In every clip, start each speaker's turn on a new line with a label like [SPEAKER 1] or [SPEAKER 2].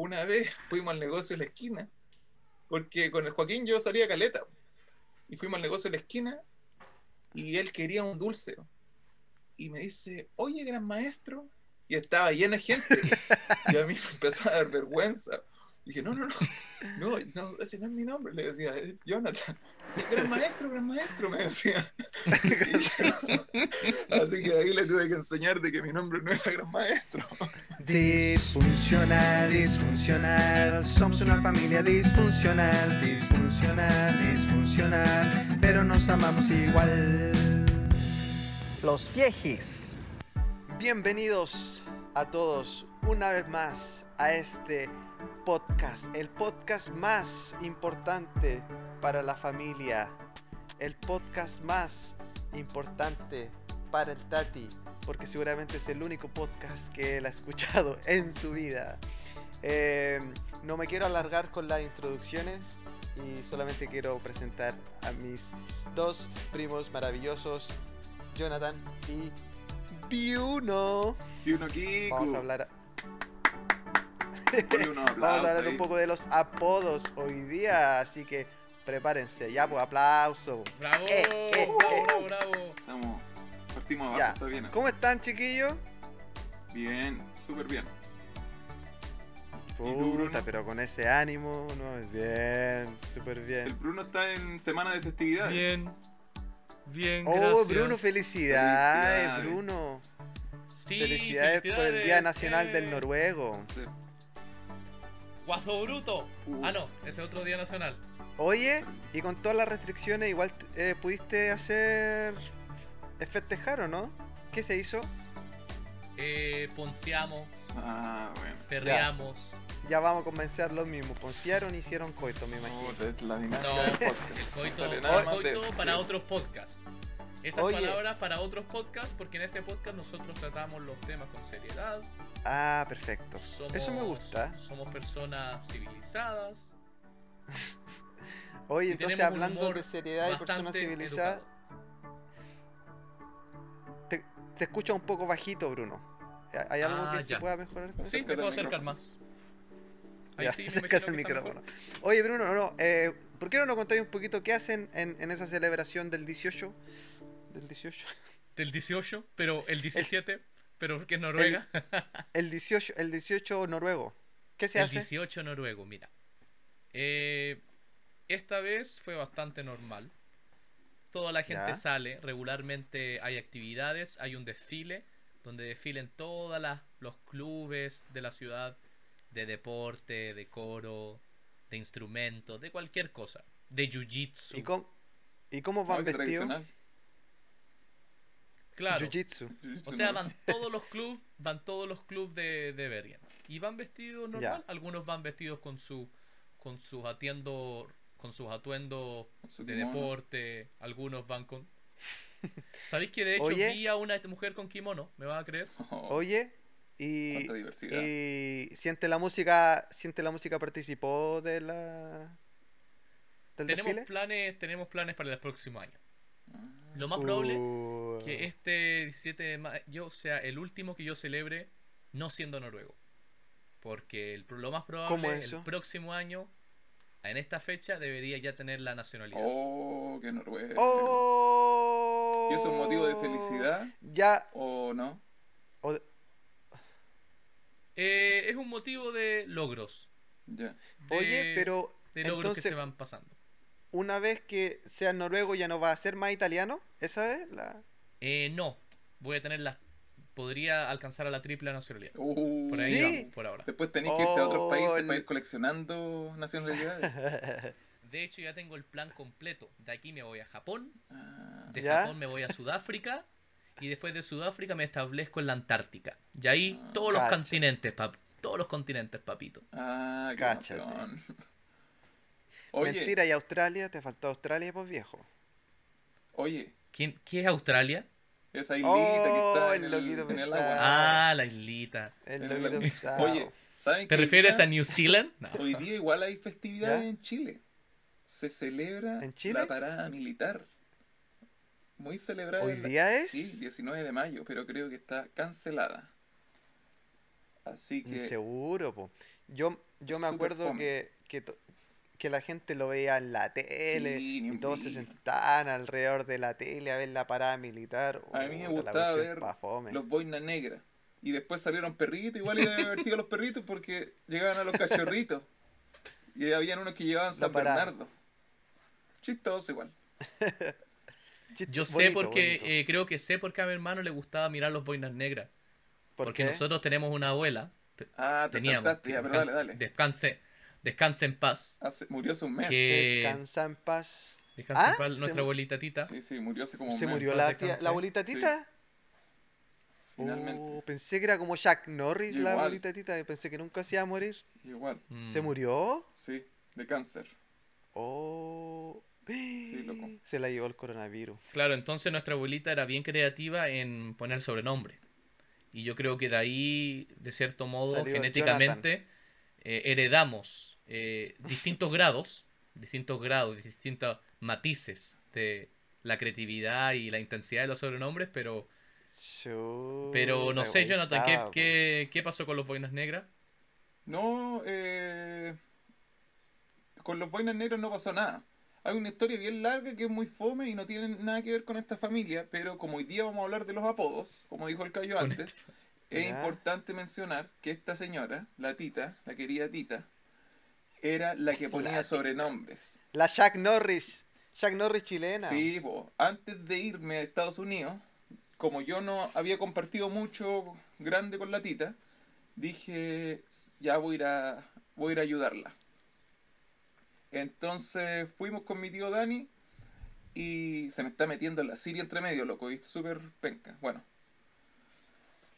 [SPEAKER 1] una vez fuimos al negocio de la esquina, porque con el Joaquín yo salía caleta, y fuimos al negocio de la esquina, y él quería un dulce. Y me dice, oye, gran maestro, y estaba llena de gente, y a mí me empezó a dar vergüenza. Dije, no, no, no, no, no, ese no es mi nombre, le decía, "es Jonathan. Gran maestro, gran maestro, me decía. Así que ahí le tuve que enseñar de que mi nombre no era gran maestro.
[SPEAKER 2] Disfuncional, disfuncional, somos una familia disfuncional, disfuncional, disfuncional, pero nos amamos igual. Los viejis. Bienvenidos a todos una vez más a este podcast, el podcast más importante para la familia, el podcast más importante para el Tati, porque seguramente es el único podcast que él ha escuchado en su vida. Eh, no me quiero alargar con las introducciones y solamente quiero presentar a mis dos primos maravillosos, Jonathan y Biuno.
[SPEAKER 1] Y uno Kiku.
[SPEAKER 2] Vamos a hablar, vamos a hablar un poco de los apodos hoy día, así que prepárense. Ya, pues aplauso.
[SPEAKER 3] Bravo,
[SPEAKER 2] Eh, eh,
[SPEAKER 3] bravo,
[SPEAKER 2] eh.
[SPEAKER 3] bravo.
[SPEAKER 1] Estamos, partimos abajo,
[SPEAKER 2] Ya.
[SPEAKER 1] está bien. así.
[SPEAKER 2] ¿Cómo están, chiquillos?
[SPEAKER 1] Bien, súper bien.
[SPEAKER 2] Puta, pero con ese ánimo, ¿no? Bien, súper
[SPEAKER 1] El
[SPEAKER 2] bien.
[SPEAKER 1] Bruno está en semana de festividades.
[SPEAKER 3] Bien, bien,
[SPEAKER 2] Oh,
[SPEAKER 3] gracias.
[SPEAKER 2] Bruno, felicidades,
[SPEAKER 1] Felicidades.
[SPEAKER 2] Bruno.
[SPEAKER 3] Sí,
[SPEAKER 2] felicidades, por el Día
[SPEAKER 3] felicidades,
[SPEAKER 2] Nacional del
[SPEAKER 3] eh.
[SPEAKER 2] Noruego.
[SPEAKER 1] Sí.
[SPEAKER 3] Guaso Bruto.
[SPEAKER 1] Uh.
[SPEAKER 3] Ah, no, ese es otro Día Nacional.
[SPEAKER 2] Oye, y con todas las restricciones, igual eh, pudiste hacer. eh, festejar o no? ¿Qué se hizo?
[SPEAKER 3] Eh, ponceamos,
[SPEAKER 1] Ah, bueno.
[SPEAKER 3] perreamos.
[SPEAKER 2] Ya vamos a convencer los mismos. Ponciaron y hicieron coito, me imagino.
[SPEAKER 1] La
[SPEAKER 3] No, el coito, el coito
[SPEAKER 1] de-
[SPEAKER 3] para otros podcasts. Esas
[SPEAKER 2] Oye.
[SPEAKER 3] palabras para otros podcasts, porque en este podcast nosotros tratamos los temas con seriedad.
[SPEAKER 2] Ah, perfecto.
[SPEAKER 3] Somos,
[SPEAKER 2] Eso me gusta.
[SPEAKER 3] Somos personas civilizadas.
[SPEAKER 2] Oye,
[SPEAKER 3] y
[SPEAKER 2] entonces hablando de seriedad y personas civilizadas, te, te escucha un poco bajito, Bruno. ¿Hay algo
[SPEAKER 3] Ah,
[SPEAKER 2] que se
[SPEAKER 3] ya.
[SPEAKER 2] pueda mejorar?
[SPEAKER 3] Sí, me
[SPEAKER 1] Acércate
[SPEAKER 3] puedo acercar más. Ahí
[SPEAKER 2] Ya,
[SPEAKER 3] sí, que está
[SPEAKER 2] micrófono. Oye, Bruno, no, no, eh, ¿por qué no nos contáis un poquito qué hacen en, en esa celebración del 18? Del 18.
[SPEAKER 3] Del 18, pero el 17, pero porque es Noruega.
[SPEAKER 2] El 18, el 18 noruego. ¿Qué se
[SPEAKER 3] el
[SPEAKER 2] hace?
[SPEAKER 3] 18 noruego, mira. Eh, esta vez fue bastante normal. Toda la gente
[SPEAKER 2] Ya.
[SPEAKER 3] sale, regularmente hay actividades, hay un desfile donde desfilen todos los clubes de la ciudad de deporte, de coro, de instrumentos, de cualquier cosa, de jiu-jitsu.
[SPEAKER 2] ¿Y cómo, ¿Y cómo van vestidos?
[SPEAKER 3] Claro.
[SPEAKER 2] Jiu-jitsu.
[SPEAKER 3] O sea, van todos los clubes, van todos los clubes de, de Bergen. Y van vestidos normal. Algunos van vestidos con su con sus atiendo con sus atuendos
[SPEAKER 1] su
[SPEAKER 3] de
[SPEAKER 1] kimono.
[SPEAKER 3] deporte, algunos van con ¿Sabéis que de hecho
[SPEAKER 2] Oye.
[SPEAKER 3] vi a una mujer con kimono? ¿Me vas a creer?
[SPEAKER 1] Oh,
[SPEAKER 2] Oye, y,
[SPEAKER 1] cuánta diversidad.
[SPEAKER 2] y siente la música, siente la música participó de la del
[SPEAKER 3] Tenemos
[SPEAKER 2] desfile.
[SPEAKER 3] planes, tenemos planes para el próximo año. Lo más probable
[SPEAKER 2] Uh,
[SPEAKER 3] que este 17 de mayo sea el último que yo celebre no siendo noruego. Porque el, lo más probable
[SPEAKER 2] ¿Cómo eso?
[SPEAKER 3] el próximo año, en esta fecha, debería ya tener la nacionalidad.
[SPEAKER 1] Oh, qué noruego.
[SPEAKER 2] ¡Oh!
[SPEAKER 1] ¿Y eso es un motivo de felicidad
[SPEAKER 2] Ya.
[SPEAKER 1] o no?
[SPEAKER 2] o de-
[SPEAKER 3] Eh, es un motivo de logros.
[SPEAKER 1] Ya.
[SPEAKER 3] de-
[SPEAKER 2] Oye, pero
[SPEAKER 3] De logros
[SPEAKER 2] entonces,
[SPEAKER 3] que se van pasando.
[SPEAKER 2] Una vez que sea noruego ya no va a ser más italiano. ¿Esa es la...?
[SPEAKER 3] Eh, no, voy a tener la... Podría alcanzar a la triple nacionalidad.
[SPEAKER 1] Uh,
[SPEAKER 3] Por ahí
[SPEAKER 2] ¿Sí?
[SPEAKER 3] vamos, por ahora.
[SPEAKER 1] Después tenéis que irte a otros
[SPEAKER 2] Oh,
[SPEAKER 1] países
[SPEAKER 2] el-
[SPEAKER 1] para ir coleccionando nacionalidades.
[SPEAKER 3] De hecho, ya tengo el plan completo. De aquí me voy a Japón,
[SPEAKER 1] Ah,
[SPEAKER 3] de
[SPEAKER 2] ¿Ya?
[SPEAKER 3] Japón me voy a Sudáfrica y después de Sudáfrica me establezco en la Antártica. Y ahí
[SPEAKER 1] Ah,
[SPEAKER 3] todos los continentes, pap todos los continentes, papito.
[SPEAKER 1] ah, qué. Oye,
[SPEAKER 2] Mentira, y Australia, te faltó Australia, pues viejo.
[SPEAKER 1] oye,
[SPEAKER 3] ¿Quién, ¿Qué es Australia?
[SPEAKER 1] esa islita que
[SPEAKER 2] Oh,
[SPEAKER 1] está
[SPEAKER 2] el
[SPEAKER 1] en el,
[SPEAKER 2] loquito
[SPEAKER 1] en el agua.
[SPEAKER 3] Ah, la islita.
[SPEAKER 2] El loquito pisado.
[SPEAKER 1] Oye, ¿saben
[SPEAKER 3] ¿Te
[SPEAKER 1] que
[SPEAKER 3] refieres
[SPEAKER 1] día-
[SPEAKER 3] a New Zealand? No.
[SPEAKER 1] Hoy día igual hay festividades
[SPEAKER 2] ¿Ya?
[SPEAKER 1] en Chile. Se celebra
[SPEAKER 2] ¿En Chile?
[SPEAKER 1] la parada militar. Muy celebrada.
[SPEAKER 2] ¿Hoy
[SPEAKER 1] en la-
[SPEAKER 2] día es?
[SPEAKER 1] Sí, 19 de mayo, pero creo que está cancelada. Así que...
[SPEAKER 2] Seguro, po. Yo, yo me acuerdo
[SPEAKER 1] fome.
[SPEAKER 2] que, que, to- que la gente lo veía en la tele
[SPEAKER 1] Sí,
[SPEAKER 2] y todos se sentaban alrededor de la tele a ver la parada militar.
[SPEAKER 1] A mí me gustaba ver los boinas negras. Y después salieron perritos, igual era divertido los perritos porque llegaban a los cachorritos. Y habían unos que llevaban San. Bernardo. Chistoso igual.
[SPEAKER 3] Yo sé
[SPEAKER 2] bonito,
[SPEAKER 3] porque,
[SPEAKER 2] bonito.
[SPEAKER 3] eh, creo que sé porque a mi hermano le gustaba mirar los boinas negras.
[SPEAKER 2] ¿Por
[SPEAKER 3] porque
[SPEAKER 2] qué?
[SPEAKER 3] nosotros tenemos una abuela,
[SPEAKER 1] Ah, te
[SPEAKER 3] teníamos,
[SPEAKER 1] saltaste, ya, pero dale,
[SPEAKER 3] descanse,
[SPEAKER 1] dale.
[SPEAKER 3] descanse, descanse en paz.
[SPEAKER 1] Hace- murió hace un mes.
[SPEAKER 3] que-
[SPEAKER 2] Descansa en paz.
[SPEAKER 3] Descanse
[SPEAKER 2] ¿Ah?
[SPEAKER 3] en paz
[SPEAKER 2] Se
[SPEAKER 3] nuestra abuelita Tita.
[SPEAKER 1] Sí, sí, murió hace como un
[SPEAKER 2] ¿Se
[SPEAKER 1] mes.
[SPEAKER 2] murió
[SPEAKER 3] paz
[SPEAKER 2] la, tía, la abuelita
[SPEAKER 1] Sí.
[SPEAKER 2] Tita?
[SPEAKER 1] Finalmente.
[SPEAKER 2] Oh, pensé que era como Jack Norris la abuelita Tita. Pensé que nunca se iba a morir.
[SPEAKER 1] Igual,
[SPEAKER 2] ¿Se
[SPEAKER 3] Mm.
[SPEAKER 2] murió?
[SPEAKER 1] sí, de cáncer.
[SPEAKER 2] Oh.
[SPEAKER 1] loco.
[SPEAKER 2] Se la llevó el coronavirus.
[SPEAKER 3] Claro, entonces nuestra abuelita era bien creativa en poner sobrenombre. Y yo creo que de ahí, de cierto modo,
[SPEAKER 2] Salió
[SPEAKER 3] genéticamente, eh, heredamos eh, distintos grados, distintos grados, distintos matices de la creatividad y la intensidad de los sobrenombres, pero, pero no sé, Jonathan, ¿qué,
[SPEAKER 2] estaba, po.
[SPEAKER 3] qué, qué pasó con los boinas negras?
[SPEAKER 1] No, eh, con los boinas negros no pasó nada. Hay una historia bien larga que es muy fome y no tiene nada que ver con esta familia, pero como hoy día vamos a hablar de los apodos, como dijo el Cayo antes, es
[SPEAKER 2] Ya.
[SPEAKER 1] importante mencionar que esta señora, la tita, la querida tita, era la que ponía sobrenombres.
[SPEAKER 2] La Jack Norris. Jack Norris chilena.
[SPEAKER 1] Sí, po. antes de irme a Estados Unidos, como yo no había compartido mucho grande con la tita, dije, ya voy a ir a, voy a, ir a ayudarla. Entonces fuimos con mi tío Dani y se me está metiendo la Siria entre medio, loco, y súper penca. Bueno,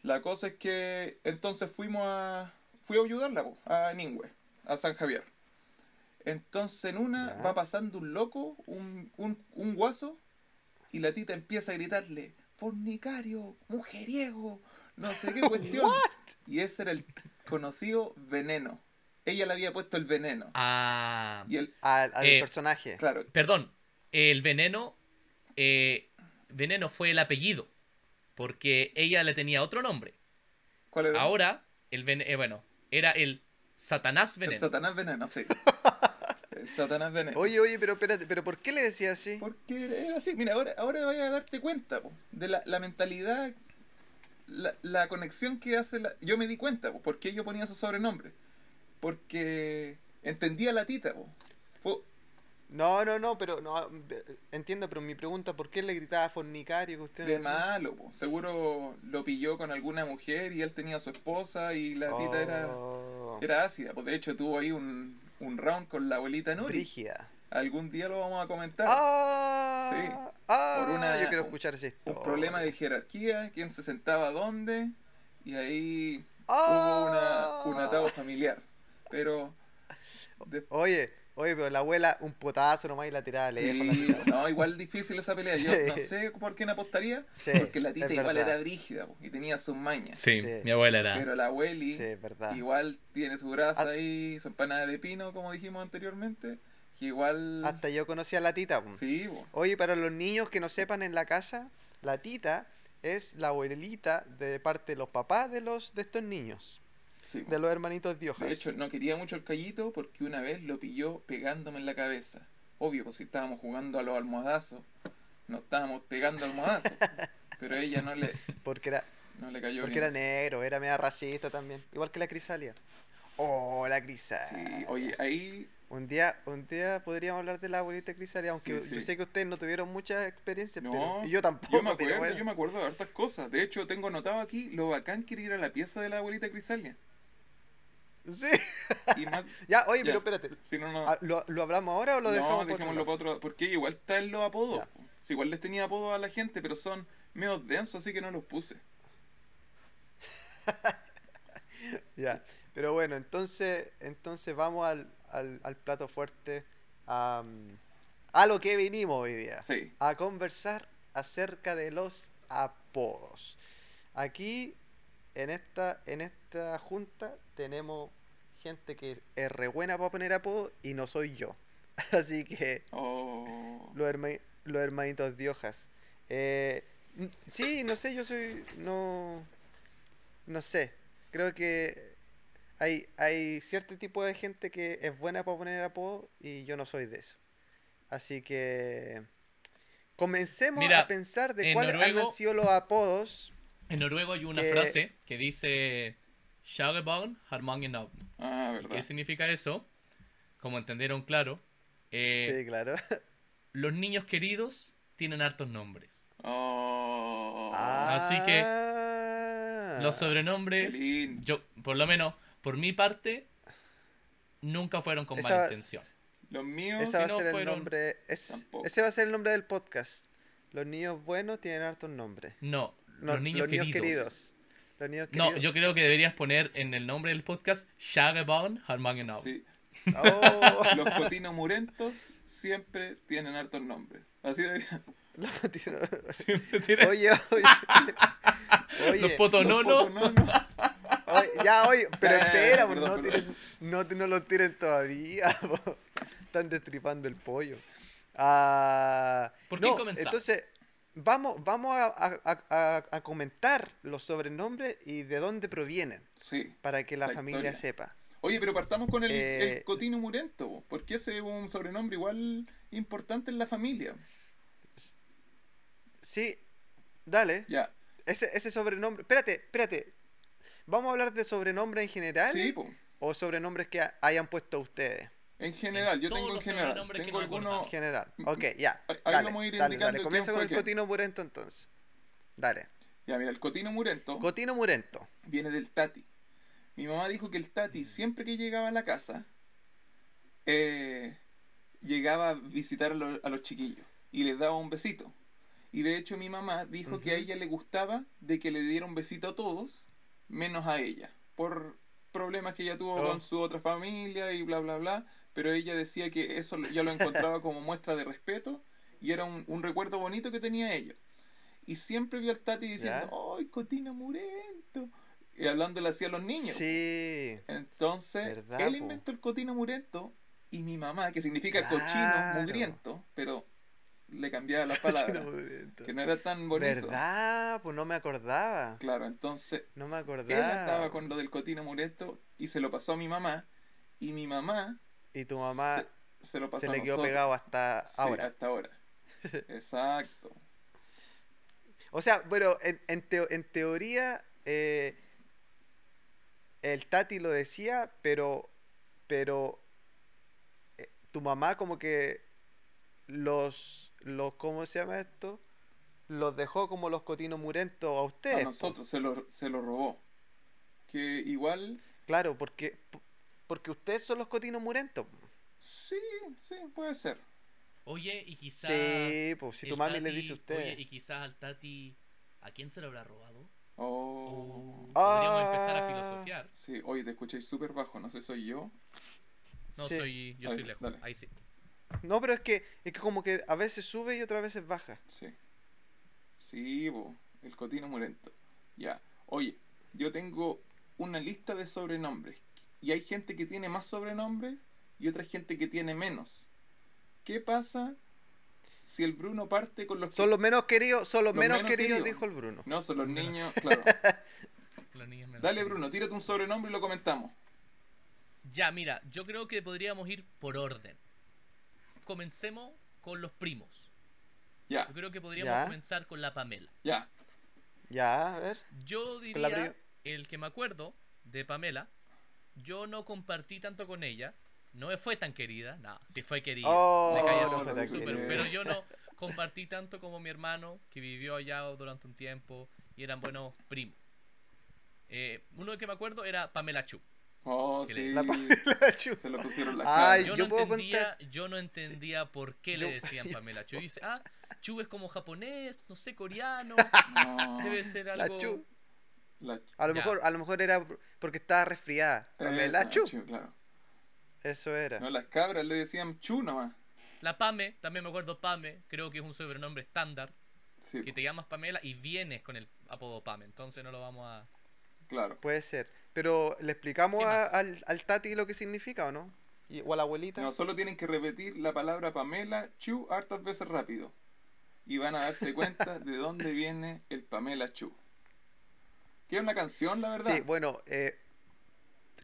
[SPEAKER 1] la cosa es que entonces fuimos a, fui a ayudarla po, a Ningüe, a San Javier. Entonces en una
[SPEAKER 2] Ya.
[SPEAKER 1] va pasando un loco, un, un, un guaso, y la tita empieza a gritarle, fornicario, mujeriego, no sé qué cuestión. y ese era el conocido veneno. Ella le había puesto el veneno.
[SPEAKER 3] Ah,
[SPEAKER 1] Y el,
[SPEAKER 2] Al, al
[SPEAKER 3] Eh,
[SPEAKER 2] personaje.
[SPEAKER 1] claro,
[SPEAKER 3] perdón, el veneno, eh, veneno fue el apellido, porque ella le tenía otro nombre.
[SPEAKER 1] ¿cuál era?
[SPEAKER 3] Ahora, el veneno, bueno, era el Satanás
[SPEAKER 1] el
[SPEAKER 3] veneno.
[SPEAKER 1] Satanás veneno, sí. el Satanás veneno.
[SPEAKER 2] Oye, oye, pero espérate, pero ¿por qué le decía así?
[SPEAKER 1] Porque era así, mira, ahora, ahora vaya a darte cuenta po, de la, la mentalidad, la, la conexión que hace la... Yo me di cuenta, po, por qué yo ponía esos sobrenombres. Porque entendía la tita, po. Fue-
[SPEAKER 2] No, no, no, pero no, entiendo, pero mi pregunta, ¿por qué le gritaba fornicario? Que usted
[SPEAKER 1] de malo, po. seguro lo pilló con alguna mujer y él tenía a su esposa y la tita era,
[SPEAKER 2] Oh,
[SPEAKER 1] era ácida. Pues de hecho tuvo ahí un, un round con la abuelita Nuri.
[SPEAKER 2] Brígida.
[SPEAKER 1] Algún día lo vamos a comentar.
[SPEAKER 2] Ah,
[SPEAKER 1] Sí.
[SPEAKER 2] ah,
[SPEAKER 1] Por una-
[SPEAKER 2] yo quiero escuchar historia.
[SPEAKER 1] un problema de jerarquía, quién se sentaba dónde, y ahí
[SPEAKER 2] Ah.
[SPEAKER 1] hubo una, un atado familiar. Pero, de-
[SPEAKER 2] Oye, oye, pero la abuela, un potazo nomás y la tiraba lejos.
[SPEAKER 1] sí, no, igual difícil esa pelea. Yo no sé por quién apostaría,
[SPEAKER 2] Sí,
[SPEAKER 1] porque la tita igual
[SPEAKER 2] verdad.
[SPEAKER 1] era brígida po, y tenía sus mañas.
[SPEAKER 3] Sí,
[SPEAKER 2] Sí.
[SPEAKER 3] mi abuela era.
[SPEAKER 1] Pero la abueli
[SPEAKER 2] Sí, es verdad.
[SPEAKER 1] igual tiene su grasa
[SPEAKER 2] Ah.
[SPEAKER 1] ahí, su empanada de pino, como dijimos anteriormente, que igual...
[SPEAKER 2] Hasta yo conocía a la tita. po.
[SPEAKER 1] Sí, po.
[SPEAKER 2] Oye, para los niños que no sepan en la casa, la tita es la abuelita de parte de los papás de los de estos niños,
[SPEAKER 1] sí,
[SPEAKER 2] de los hermanitos Diojas.
[SPEAKER 1] De hecho, no quería mucho el callito porque una vez lo pilló pegándome en la cabeza. Obvio, pues si estábamos jugando a los almohadazos, no estábamos pegando almohadazos. pero ella no le,
[SPEAKER 2] porque era
[SPEAKER 1] no le cayó
[SPEAKER 2] porque
[SPEAKER 1] bien
[SPEAKER 2] era
[SPEAKER 1] eso.
[SPEAKER 2] negro, era media racista también, igual que la Crisalia. Oh, la Crisalia.
[SPEAKER 1] Sí, oye, ahí
[SPEAKER 2] Un día, un día podríamos hablar de la abuelita Crisalia, aunque
[SPEAKER 1] Sí,
[SPEAKER 2] yo sé que ustedes no tuvieron mucha experiencia,
[SPEAKER 1] No,
[SPEAKER 2] pero y yo tampoco,
[SPEAKER 1] yo me
[SPEAKER 2] pero
[SPEAKER 1] acuerdo,
[SPEAKER 2] bueno.
[SPEAKER 1] yo me acuerdo de hartas cosas. De hecho, tengo anotado aquí lo bacán que era ir a la pieza de la abuelita Crisalia.
[SPEAKER 2] Sí.
[SPEAKER 1] Y más,
[SPEAKER 2] ya, oye,
[SPEAKER 1] Ya.
[SPEAKER 2] pero espérate.
[SPEAKER 1] si no, no,
[SPEAKER 2] Ah, ¿Lo, lo hablamos ahora o lo
[SPEAKER 1] no,
[SPEAKER 2] dejamos para otro
[SPEAKER 1] dejémoslo
[SPEAKER 2] lado?
[SPEAKER 1] para otro Porque igual está en los apodos. Si igual les tenía apodos a la gente, pero son medio densos, así que no los puse.
[SPEAKER 2] Ya, pero bueno, entonces, entonces vamos al, al, al plato fuerte, am, a lo que vinimos hoy día,
[SPEAKER 1] Sí.
[SPEAKER 2] a conversar acerca de los apodos. Aquí, en esta, en esta junta, tenemos gente que es re buena para poner apodos y no soy yo. Así que,
[SPEAKER 1] Oh.
[SPEAKER 2] los, herma- los hermanitos Diojas. Eh, n- sí, no sé, yo soy. No. No sé. Creo que Hay, hay cierto tipo de gente que es buena para poner apodo y yo no soy de eso. Así que comencemos
[SPEAKER 3] Mira,
[SPEAKER 2] a pensar de cuáles han sido los apodos.
[SPEAKER 3] En noruego hay una
[SPEAKER 2] Que-
[SPEAKER 3] frase que dice har mange.
[SPEAKER 1] Ah,
[SPEAKER 3] ¿Y ¿Qué significa eso? Como entendieron claro, eh,
[SPEAKER 2] Sí, claro.
[SPEAKER 3] los niños queridos tienen hartos nombres.
[SPEAKER 1] Oh,
[SPEAKER 3] Así que,
[SPEAKER 2] Ah.
[SPEAKER 3] Los
[SPEAKER 1] qué
[SPEAKER 3] sobrenombres,
[SPEAKER 1] lindo.
[SPEAKER 3] yo, por lo menos, por mi parte, nunca fueron con
[SPEAKER 2] Esa
[SPEAKER 3] mala
[SPEAKER 2] va-
[SPEAKER 3] intención.
[SPEAKER 1] Los míos,
[SPEAKER 2] Ese va a
[SPEAKER 3] no
[SPEAKER 2] ser el
[SPEAKER 3] fueron-
[SPEAKER 2] nombre. es- ese va a ser el nombre del podcast. Los niños buenos tienen hartos nombres.
[SPEAKER 3] No,
[SPEAKER 2] No,
[SPEAKER 3] los niños queridos.
[SPEAKER 2] queridos. Los niños
[SPEAKER 3] No,
[SPEAKER 2] queridos.
[SPEAKER 3] yo creo que deberías poner en el nombre del podcast Shagebarn har mange navn.
[SPEAKER 1] sí.
[SPEAKER 2] Oh,
[SPEAKER 1] Los cotinos murentos siempre tienen hartos nombres. Así debería.
[SPEAKER 2] no, tío.
[SPEAKER 3] Siempre tiene-
[SPEAKER 2] Oye, oye. Oye,
[SPEAKER 3] los potononos.
[SPEAKER 1] Los potononos.
[SPEAKER 2] oye, ya, oye, pero
[SPEAKER 1] ya,
[SPEAKER 2] espera,
[SPEAKER 1] perdón,
[SPEAKER 2] no,
[SPEAKER 1] perdón.
[SPEAKER 2] tiren- no, no lo tiren todavía. po. Están destripando el pollo. Ah,
[SPEAKER 3] ¿Por qué
[SPEAKER 2] no,
[SPEAKER 3] comenzamos?
[SPEAKER 2] entonces, vamos, vamos a, a- a- a- a comentar los sobrenombres y de dónde provienen,
[SPEAKER 1] Sí.
[SPEAKER 2] para que la,
[SPEAKER 1] La
[SPEAKER 2] familia
[SPEAKER 1] historia.
[SPEAKER 2] sepa.
[SPEAKER 1] Oye, pero partamos con el,
[SPEAKER 2] Eh,
[SPEAKER 1] el cotino murento, po, porque ese es un sobrenombre igual importante en la familia.
[SPEAKER 2] Sí, dale.
[SPEAKER 1] Ya.
[SPEAKER 2] Ese, ese sobrenombre. Espérate, espérate. ¿Vamos a hablar de sobrenombres en general?
[SPEAKER 1] Sí, po.
[SPEAKER 2] ¿O sobrenombres que ha- hayan puesto ustedes?
[SPEAKER 1] En general, yo tengo en general. Tengo
[SPEAKER 3] nos
[SPEAKER 1] algunos.
[SPEAKER 3] acordamos.
[SPEAKER 2] General.
[SPEAKER 1] Mm,
[SPEAKER 2] Ok, ya.
[SPEAKER 1] ahí-
[SPEAKER 2] Dale,
[SPEAKER 1] vamos a ir
[SPEAKER 2] dale,
[SPEAKER 1] indicando
[SPEAKER 2] dale.
[SPEAKER 1] quién
[SPEAKER 2] Comienza con el
[SPEAKER 1] quién.
[SPEAKER 2] cotino murento entonces. Dale.
[SPEAKER 1] Ya, mira, el cotino murento
[SPEAKER 2] Cotino murento.
[SPEAKER 1] viene del tati. Mi mamá dijo que el tati, siempre que llegaba a la casa, eh, llegaba a visitar a, lo- a los chiquillos y les daba un besito. Y de hecho mi mamá dijo que a ella le gustaba de que le diera un besito a todos, menos a ella, por problemas que ella tuvo
[SPEAKER 2] Oh.
[SPEAKER 1] con su otra familia y bla, bla, bla. Pero ella decía que eso ya lo encontraba como muestra de respeto y era un, un recuerdo bonito que tenía ella. Y siempre vio al Tati diciendo, ¡ay, Cotina Murento! Y hablándole así a los niños.
[SPEAKER 2] Sí.
[SPEAKER 1] Entonces,
[SPEAKER 2] ¿Verdad,
[SPEAKER 1] él inventó el Cotino Murento y mi mamá, que significa cochino, mugriento, pero le cambiaba las palabras, que no era tan bonito.
[SPEAKER 2] ¿Verdad? Pues no me acordaba.
[SPEAKER 1] Claro, entonces
[SPEAKER 2] No me
[SPEAKER 1] él
[SPEAKER 2] acordaba.
[SPEAKER 1] andaba con lo del Cotino Murento y se lo pasó a mi mamá y mi mamá
[SPEAKER 2] Y tu mamá
[SPEAKER 1] se, se lo pasó
[SPEAKER 2] se le quedó pegado hasta
[SPEAKER 1] Sí,
[SPEAKER 2] ahora.
[SPEAKER 1] hasta ahora. Exacto.
[SPEAKER 2] O sea, bueno, en, en, teo- en teoría eh, el Tati lo decía, pero pero eh, tu mamá como que los los ¿cómo se llama esto? Los dejó como los cotinos murentos a ustedes.
[SPEAKER 1] A
[SPEAKER 2] po.
[SPEAKER 1] nosotros se lo, se lo robó. Que igual,
[SPEAKER 2] Claro, porque porque ustedes son los cotinos murentos.
[SPEAKER 1] sí, sí, puede ser.
[SPEAKER 3] Oye, y quizás.
[SPEAKER 2] Sí, pues si tu mami le
[SPEAKER 3] Tati-
[SPEAKER 2] dice a usted.
[SPEAKER 3] Oye, y quizás al Tati. ¿A quién se lo habrá robado?
[SPEAKER 1] Oh.
[SPEAKER 3] Oh, podríamos empezar
[SPEAKER 2] Ah.
[SPEAKER 3] a filosofiar.
[SPEAKER 1] Sí, oye, te escucháis súper bajo, no sé, soy yo.
[SPEAKER 3] No,
[SPEAKER 2] Sí.
[SPEAKER 3] soy. Yo
[SPEAKER 1] Ahí,
[SPEAKER 3] estoy lejos.
[SPEAKER 1] dale.
[SPEAKER 3] Ahí sí.
[SPEAKER 2] No, pero es que es que como que a veces sube y otras veces baja.
[SPEAKER 1] Sí. Sí, bo, el cotino murento. Ya. Oye, yo tengo una lista de sobrenombres. Y hay gente que tiene más sobrenombres y otra gente que tiene menos. ¿Qué pasa si el Bruno parte con los que...
[SPEAKER 2] Son los menos queridos, son los,
[SPEAKER 1] Los
[SPEAKER 2] menos,
[SPEAKER 1] menos
[SPEAKER 2] queridos,
[SPEAKER 1] queridos.
[SPEAKER 2] dijo el Bruno.
[SPEAKER 1] No, son los
[SPEAKER 3] Menos.
[SPEAKER 1] niños, claro.
[SPEAKER 3] Los niños me lo
[SPEAKER 1] Dale. Bruno, tírate un sobrenombre y lo comentamos.
[SPEAKER 3] Ya, mira, yo creo que podríamos ir por orden. Comencemos con los primos.
[SPEAKER 1] Ya,
[SPEAKER 3] Yo creo que podríamos
[SPEAKER 2] Ya.
[SPEAKER 3] comenzar con la Pamela.
[SPEAKER 1] ya.
[SPEAKER 2] Ya, a ver.
[SPEAKER 3] Yo
[SPEAKER 2] la
[SPEAKER 3] diría, el que me acuerdo de Pamela, yo no compartí tanto con ella. No me fue tan querida, no, sí fue querida.
[SPEAKER 2] Oh,
[SPEAKER 1] no fue querida.
[SPEAKER 3] pero yo no compartí tanto como mi hermano, que vivió allá durante un tiempo y eran buenos primos. Eh, uno que me acuerdo era Pamela Chu.
[SPEAKER 1] Oh, sí.
[SPEAKER 3] le-
[SPEAKER 2] La Pamela Chu.
[SPEAKER 1] Se lo pusieron la
[SPEAKER 2] Ay,
[SPEAKER 1] cara.
[SPEAKER 3] Yo,
[SPEAKER 2] yo
[SPEAKER 3] no
[SPEAKER 2] puedo
[SPEAKER 3] entendía, yo no entendía por qué
[SPEAKER 2] Yo-
[SPEAKER 3] le decían Pamela Chu. Y dice, ah, Chu es como japonés, no sé, coreano,
[SPEAKER 1] No,
[SPEAKER 3] debe ser
[SPEAKER 2] La
[SPEAKER 3] algo...
[SPEAKER 2] Chu.
[SPEAKER 1] La-
[SPEAKER 2] A lo
[SPEAKER 3] Ya.
[SPEAKER 2] mejor, a lo mejor era porque estaba resfriada. Pamela
[SPEAKER 1] esa,
[SPEAKER 2] Chu.
[SPEAKER 1] Chu, claro.
[SPEAKER 2] Eso era.
[SPEAKER 1] No, las cabras le decían Chu nomás.
[SPEAKER 3] La Pame, también me acuerdo Pame, creo que es un sobrenombre estándar,
[SPEAKER 1] Sí,
[SPEAKER 3] que te llamas Pamela y vienes con el apodo Pame, entonces no lo vamos a...
[SPEAKER 1] claro.
[SPEAKER 2] Puede ser. Pero le explicamos al, al Tati lo que significa o no? Y- o a la abuelita.
[SPEAKER 1] No, solo tienen que repetir la palabra Pamela Chu hartas veces rápido. Y van a darse cuenta de dónde viene el Pamela Chu. Que es una canción, la verdad.
[SPEAKER 2] Sí, bueno, eh,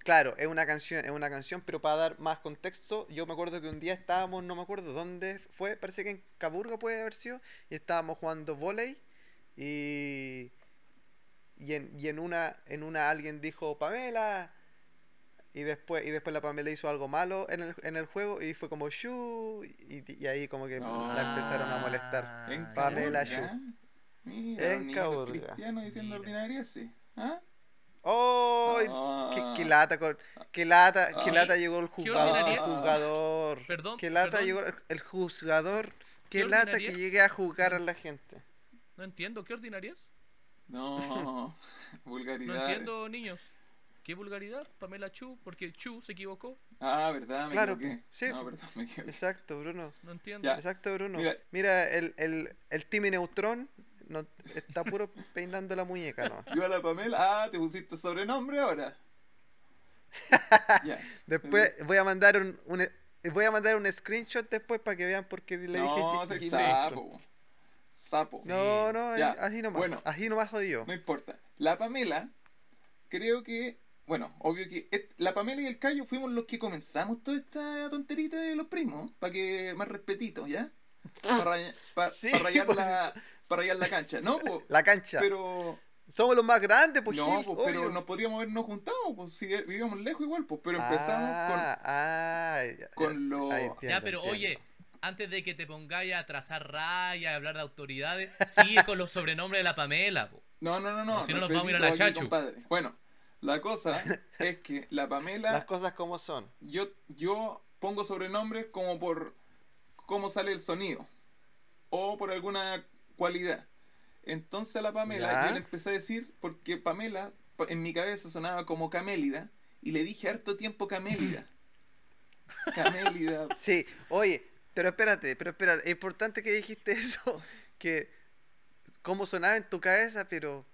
[SPEAKER 2] claro, es una canción, es una canción, pero para dar más contexto, yo me acuerdo que un día estábamos, no me acuerdo dónde fue, parece que en Caburgo puede haber sido, y estábamos jugando volei y y en, y en una en una alguien dijo Pamela y después y después la Pamela hizo algo malo en el, en el juego y fue como shu y, y ahí como que
[SPEAKER 1] No.
[SPEAKER 2] la empezaron a molestar.
[SPEAKER 3] Ah,
[SPEAKER 1] En.
[SPEAKER 2] Pamela. Shu. En Caburga.
[SPEAKER 1] cristiano diciendo ordinarias, sí. ¿Ah?
[SPEAKER 2] ¡Oh!
[SPEAKER 1] Ah.
[SPEAKER 2] Qué, qué lata con qué lata, qué
[SPEAKER 1] Ay,
[SPEAKER 2] lata llegó el
[SPEAKER 3] ¿qué
[SPEAKER 2] jugador, jugador.
[SPEAKER 3] Perdón,
[SPEAKER 2] Qué lata
[SPEAKER 3] perdón.
[SPEAKER 2] llegó el, juzgador. Qué
[SPEAKER 3] ¿Qué
[SPEAKER 2] lata que llegue a jugar a la gente.
[SPEAKER 3] No entiendo, ¿qué ordinarias?
[SPEAKER 1] No,
[SPEAKER 3] No
[SPEAKER 1] vulgaridad.
[SPEAKER 3] entiendo, niños. ¿Qué vulgaridad? Pamela Chu, porque Chu se equivocó.
[SPEAKER 1] Ah, verdad, me
[SPEAKER 2] Claro,
[SPEAKER 1] equivoqué.
[SPEAKER 2] sí.
[SPEAKER 1] No, perdón, me equivoqué.
[SPEAKER 2] Exacto, Bruno.
[SPEAKER 3] No entiendo.
[SPEAKER 1] Ya.
[SPEAKER 2] Exacto, Bruno.
[SPEAKER 1] Mira.
[SPEAKER 2] Mira, el, el, el Timmy Neutrón no, está puro peinando la muñeca, ¿no?
[SPEAKER 1] Yo a la Pamela, ah, te pusiste sobrenombre ahora. ya.
[SPEAKER 2] Después voy a mandar un, un- voy a mandar un screenshot después para que vean por qué le dije
[SPEAKER 1] No,
[SPEAKER 2] Ji-
[SPEAKER 1] soy sapo. Sapo.
[SPEAKER 2] No, no,
[SPEAKER 1] Ya.
[SPEAKER 2] así nomás.
[SPEAKER 1] Bueno.
[SPEAKER 2] Así nomás soy yo.
[SPEAKER 1] No importa. La Pamela, creo que. Bueno, obvio que la Pamela y el Cayo fuimos los que comenzamos toda esta tonterita de los primos. Para que más respetito, ¿ya? Para
[SPEAKER 2] Sí,
[SPEAKER 1] rayar,
[SPEAKER 2] pues,
[SPEAKER 1] la, pa' rayar la cancha. No, pues.
[SPEAKER 2] La cancha.
[SPEAKER 1] Pero.
[SPEAKER 2] Somos los más grandes, pues
[SPEAKER 1] no,
[SPEAKER 2] Gil,
[SPEAKER 1] pues, pero nos podríamos habernos juntado, pues si vivíamos lejos igual, pues. Pero empezamos
[SPEAKER 2] ah, ah, ya,
[SPEAKER 1] con
[SPEAKER 2] ya,
[SPEAKER 1] lo-
[SPEAKER 2] ahí
[SPEAKER 1] Ya,
[SPEAKER 2] entiendo,
[SPEAKER 3] ya, pero
[SPEAKER 2] entiendo.
[SPEAKER 3] oye, antes de que te pongáis a trazar rayas, a hablar de autoridades, sigue con los sobrenombres de la Pamela. po.
[SPEAKER 1] No, no, no, no.
[SPEAKER 3] Si no nos vamos a ir a la Chachu.
[SPEAKER 1] compadre. Bueno, la cosa es que la Pamela,
[SPEAKER 2] Las cosas como son.
[SPEAKER 1] yo, yo pongo sobrenombres como por cómo sale el sonido o por alguna cualidad. Entonces a la Pamela
[SPEAKER 2] Ya.
[SPEAKER 1] yo le empecé a decir, porque Pamela pa- en mi cabeza sonaba como Camélida, y le dije harto tiempo Camélida. Camélida.
[SPEAKER 2] Sí, oye, pero espérate, pero espérate, es importante que dijiste eso, que cómo sonaba en tu cabeza, pero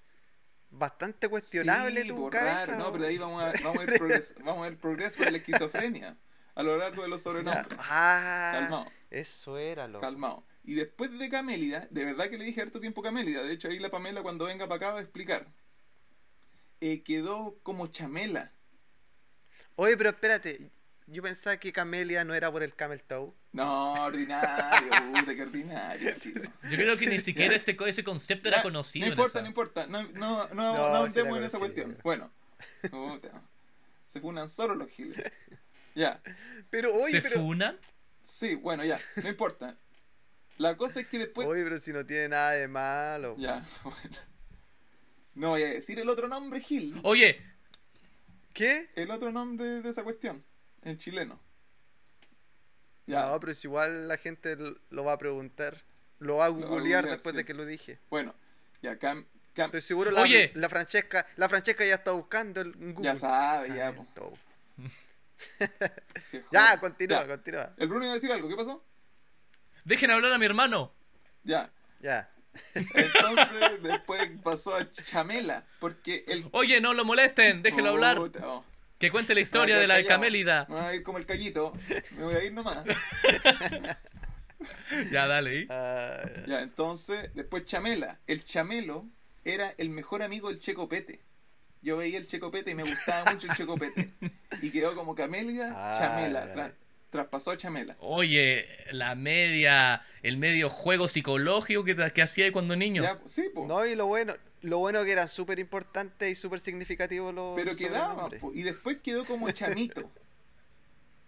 [SPEAKER 2] bastante cuestionable
[SPEAKER 1] Sí,
[SPEAKER 2] tu
[SPEAKER 1] por
[SPEAKER 2] cabeza.
[SPEAKER 1] raro, No, pero ahí vamos a, vamos, a ver progres- vamos a ver el progreso de la esquizofrenia a lo largo de los sobrenombres.
[SPEAKER 2] Ah,
[SPEAKER 1] Calmado.
[SPEAKER 2] eso era lo.
[SPEAKER 1] Calmado. Y después de Camélida, de verdad que le dije harto tiempo Camélida. De hecho, ahí la Pamela cuando venga para acá va a explicar. Eh, quedó como chamela.
[SPEAKER 2] Oye, pero espérate, yo pensaba que Camelia no era por el Camel Toe.
[SPEAKER 1] No, ordinario, puta, que ordinario, chico.
[SPEAKER 3] Yo creo que ni siquiera ese, co- ese concepto era
[SPEAKER 1] Ya,
[SPEAKER 3] conocido.
[SPEAKER 1] No importa, no importa. No, no, no,
[SPEAKER 2] No,
[SPEAKER 1] no
[SPEAKER 2] sí era
[SPEAKER 1] ahondemos en esa cuestión. Bueno, puta, se funan solo los giles. Ya,
[SPEAKER 2] Pero oye,
[SPEAKER 3] ¿Se
[SPEAKER 2] pero.
[SPEAKER 3] funan?
[SPEAKER 1] sí, bueno, ya, no importa. La cosa es que después.
[SPEAKER 2] Oye, pero si no tiene nada de malo.
[SPEAKER 1] Ya, bueno. No voy a decir el otro nombre, Gil.
[SPEAKER 3] Oye,
[SPEAKER 2] ¿Qué?
[SPEAKER 1] El otro nombre de esa cuestión. El chileno. Ya.
[SPEAKER 2] No, pero es igual la gente lo va a preguntar. Lo va a
[SPEAKER 1] va a
[SPEAKER 2] googlear después
[SPEAKER 1] sí.
[SPEAKER 2] de que lo dije.
[SPEAKER 1] Bueno, ya, Cam, Cam-
[SPEAKER 2] Estoy seguro la,
[SPEAKER 3] Oye.
[SPEAKER 2] la Francesca, la Francesca ya está buscando el en Google.
[SPEAKER 1] ya sabe, ya. Po.
[SPEAKER 2] Ya, continúa,
[SPEAKER 1] Ya.
[SPEAKER 2] continúa.
[SPEAKER 1] El Bruno iba a decir algo, ¿qué pasó?
[SPEAKER 3] Dejen hablar a mi hermano.
[SPEAKER 1] Ya.
[SPEAKER 2] Ya.
[SPEAKER 1] Entonces, después pasó a Chamela. Porque el.
[SPEAKER 3] Oye, no lo molesten, déjenlo hablar.
[SPEAKER 1] Puta, oh.
[SPEAKER 3] Que cuente la historia de la
[SPEAKER 1] callado.
[SPEAKER 3] Camélida.
[SPEAKER 1] Me voy a ir como el callito. Me voy a ir nomás.
[SPEAKER 3] Ya, dale. ¿y?
[SPEAKER 2] Ah,
[SPEAKER 1] Ya, entonces, después Chamela. El Chamelo era el mejor amigo del Checopete. Yo veía el Checopete y me gustaba mucho el Checopete. Y quedó como Camélida,
[SPEAKER 2] Ah,
[SPEAKER 1] Chamela.
[SPEAKER 2] Ya,
[SPEAKER 1] tra-
[SPEAKER 2] ya.
[SPEAKER 1] traspasó a Chamela.
[SPEAKER 3] Oye, la media, el medio juego psicológico que, que hacía cuando niño.
[SPEAKER 1] Ya, sí, po.
[SPEAKER 2] no, y lo bueno, lo bueno que eran súper importantes y súper significativos los
[SPEAKER 1] pero quedaba. po, Y después quedó como Chamito.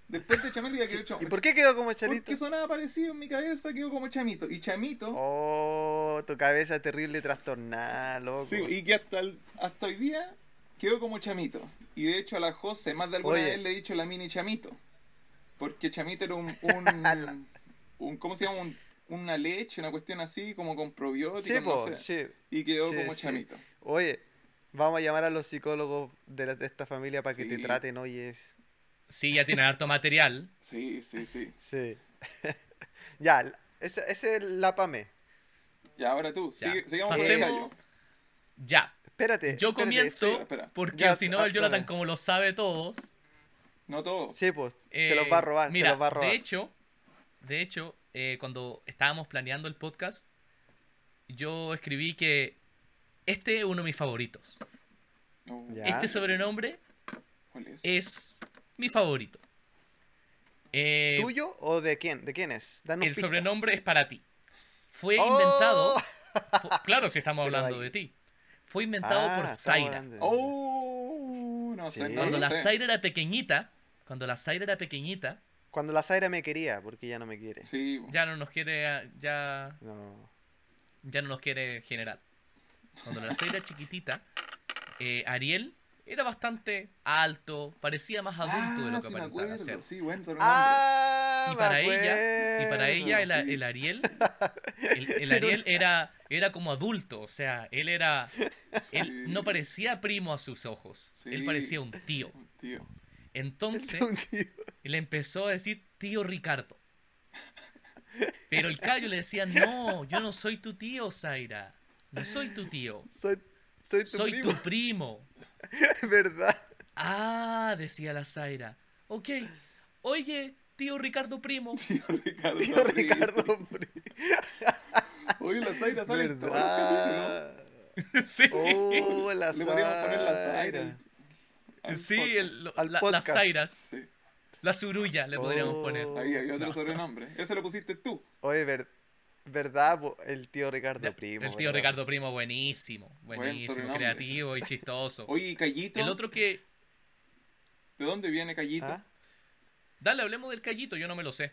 [SPEAKER 1] Después de Chamela
[SPEAKER 2] Sí,
[SPEAKER 1] quedó Chamito.
[SPEAKER 2] ¿Y por qué quedó como Charito?
[SPEAKER 1] Porque sonaba parecido en mi cabeza, quedó como Chamito. Y Chamito.
[SPEAKER 2] Oh, tu cabeza terrible trastornada, loco.
[SPEAKER 1] Sí, y que hasta, el- hasta hoy día quedó como chamito. Y de hecho a la José más de alguna
[SPEAKER 2] Oye.
[SPEAKER 1] vez le he dicho la mini chamito. Porque chamito era un... Un, un- ¿Cómo se llama? Un- una leche, una cuestión así, como con probióticos,
[SPEAKER 2] Sí,
[SPEAKER 1] no
[SPEAKER 2] po,
[SPEAKER 1] sé.
[SPEAKER 2] sí.
[SPEAKER 1] Y quedó
[SPEAKER 2] Sí,
[SPEAKER 1] como
[SPEAKER 2] sí.
[SPEAKER 1] chamito.
[SPEAKER 2] Oye, vamos a llamar a los psicólogos de, la- de esta familia para que te traten, oye.
[SPEAKER 3] Sí, ya tiene harto material.
[SPEAKER 1] Sí, sí, sí.
[SPEAKER 2] Sí. ya, esa esa es la PAME.
[SPEAKER 1] Y ahora tú,
[SPEAKER 3] Ya.
[SPEAKER 1] sigue, sigamos el.
[SPEAKER 3] Ya.
[SPEAKER 2] Espérate.
[SPEAKER 3] Yo
[SPEAKER 2] espérate,
[SPEAKER 3] comienzo
[SPEAKER 1] espera, espera.
[SPEAKER 3] porque
[SPEAKER 2] Ya,
[SPEAKER 3] si no el Jonathan como lo sabe todos.
[SPEAKER 1] No todo.
[SPEAKER 2] Sí, pues, te
[SPEAKER 3] eh,
[SPEAKER 2] los va a robar,
[SPEAKER 3] Mira,
[SPEAKER 2] te los va a robar.
[SPEAKER 3] de hecho, de hecho, eh, cuando estábamos planeando el podcast, yo escribí que este es uno de mis favoritos.
[SPEAKER 2] Ya.
[SPEAKER 3] Este sobrenombre
[SPEAKER 1] ¿Cuál es?
[SPEAKER 3] es mi favorito. Eh,
[SPEAKER 2] ¿Tuyo o de quién? ¿De quién es? Danos
[SPEAKER 3] el
[SPEAKER 2] pistas.
[SPEAKER 3] sobrenombre es para ti. Fue
[SPEAKER 2] ¡Oh!
[SPEAKER 3] inventado. fu- claro, si estamos hablando de ti. Fue inventado
[SPEAKER 2] Ah,
[SPEAKER 3] por Zaira.
[SPEAKER 1] Oh, no
[SPEAKER 2] Sí.
[SPEAKER 1] sé. no
[SPEAKER 3] Cuando la
[SPEAKER 1] sé.
[SPEAKER 3] Zaira era pequeñita, cuando la Zaira era pequeñita,
[SPEAKER 2] Cuando la Zaira me quería, porque ya no me quiere.
[SPEAKER 1] Sí,
[SPEAKER 3] ya no nos quiere, ah, ya,
[SPEAKER 2] No.
[SPEAKER 3] ya no nos quiere general. Cuando la Zaira era chiquitita, eh, Ariel era bastante alto, parecía más adulto de lo
[SPEAKER 1] ah,
[SPEAKER 3] que
[SPEAKER 1] sí me
[SPEAKER 3] aparentaba
[SPEAKER 1] acuerdo.
[SPEAKER 3] ser.
[SPEAKER 1] Sí, buen sobrenombre.
[SPEAKER 2] Ah,
[SPEAKER 3] Y
[SPEAKER 2] me
[SPEAKER 3] para ella, y para ella el,
[SPEAKER 1] sí.
[SPEAKER 3] el Ariel, el, el Ariel era, era como adulto, o sea, él era, él no parecía primo a sus ojos, él parecía un tío.
[SPEAKER 1] Tío.
[SPEAKER 3] Entonces, le empezó a decir tío Ricardo. Pero el Cayo le decía, no, yo no soy tu tío, Zaira. No soy tu tío.
[SPEAKER 2] Soy, soy tu
[SPEAKER 3] soy
[SPEAKER 2] primo,
[SPEAKER 3] tu primo.
[SPEAKER 2] ¿verdad?
[SPEAKER 3] Ah, decía la Zaira. Ok. Oye, tío Ricardo primo.
[SPEAKER 1] Tío Ricardo.
[SPEAKER 2] Tío
[SPEAKER 1] Primo.
[SPEAKER 2] Ricardo Pri-
[SPEAKER 1] Oye, la Zaira sale.
[SPEAKER 2] ¿Verdad?
[SPEAKER 3] sí.
[SPEAKER 2] Oh, la
[SPEAKER 1] Le podríamos poner la
[SPEAKER 2] Zaira.
[SPEAKER 1] Al
[SPEAKER 3] sí,
[SPEAKER 1] podcast.
[SPEAKER 3] el- lo-
[SPEAKER 2] Al
[SPEAKER 3] la- las. Zairas.
[SPEAKER 1] Sí.
[SPEAKER 3] La Zurulla le podríamos
[SPEAKER 2] Oh.
[SPEAKER 3] poner.
[SPEAKER 1] Ahí hay otro
[SPEAKER 3] No.
[SPEAKER 1] sobrenombre. Ese lo pusiste tú.
[SPEAKER 2] Oye, ver- ¿verdad? El tío Ricardo Primo.
[SPEAKER 3] el tío
[SPEAKER 2] ¿verdad?
[SPEAKER 3] Ricardo Primo, buenísimo. Buenísimo, creativo y chistoso.
[SPEAKER 1] Oye, ¿y Callito?
[SPEAKER 3] El otro que.
[SPEAKER 1] ¿De dónde viene Callito?
[SPEAKER 2] ¿Ah?
[SPEAKER 3] Dale, hablemos del callito, yo no me lo sé.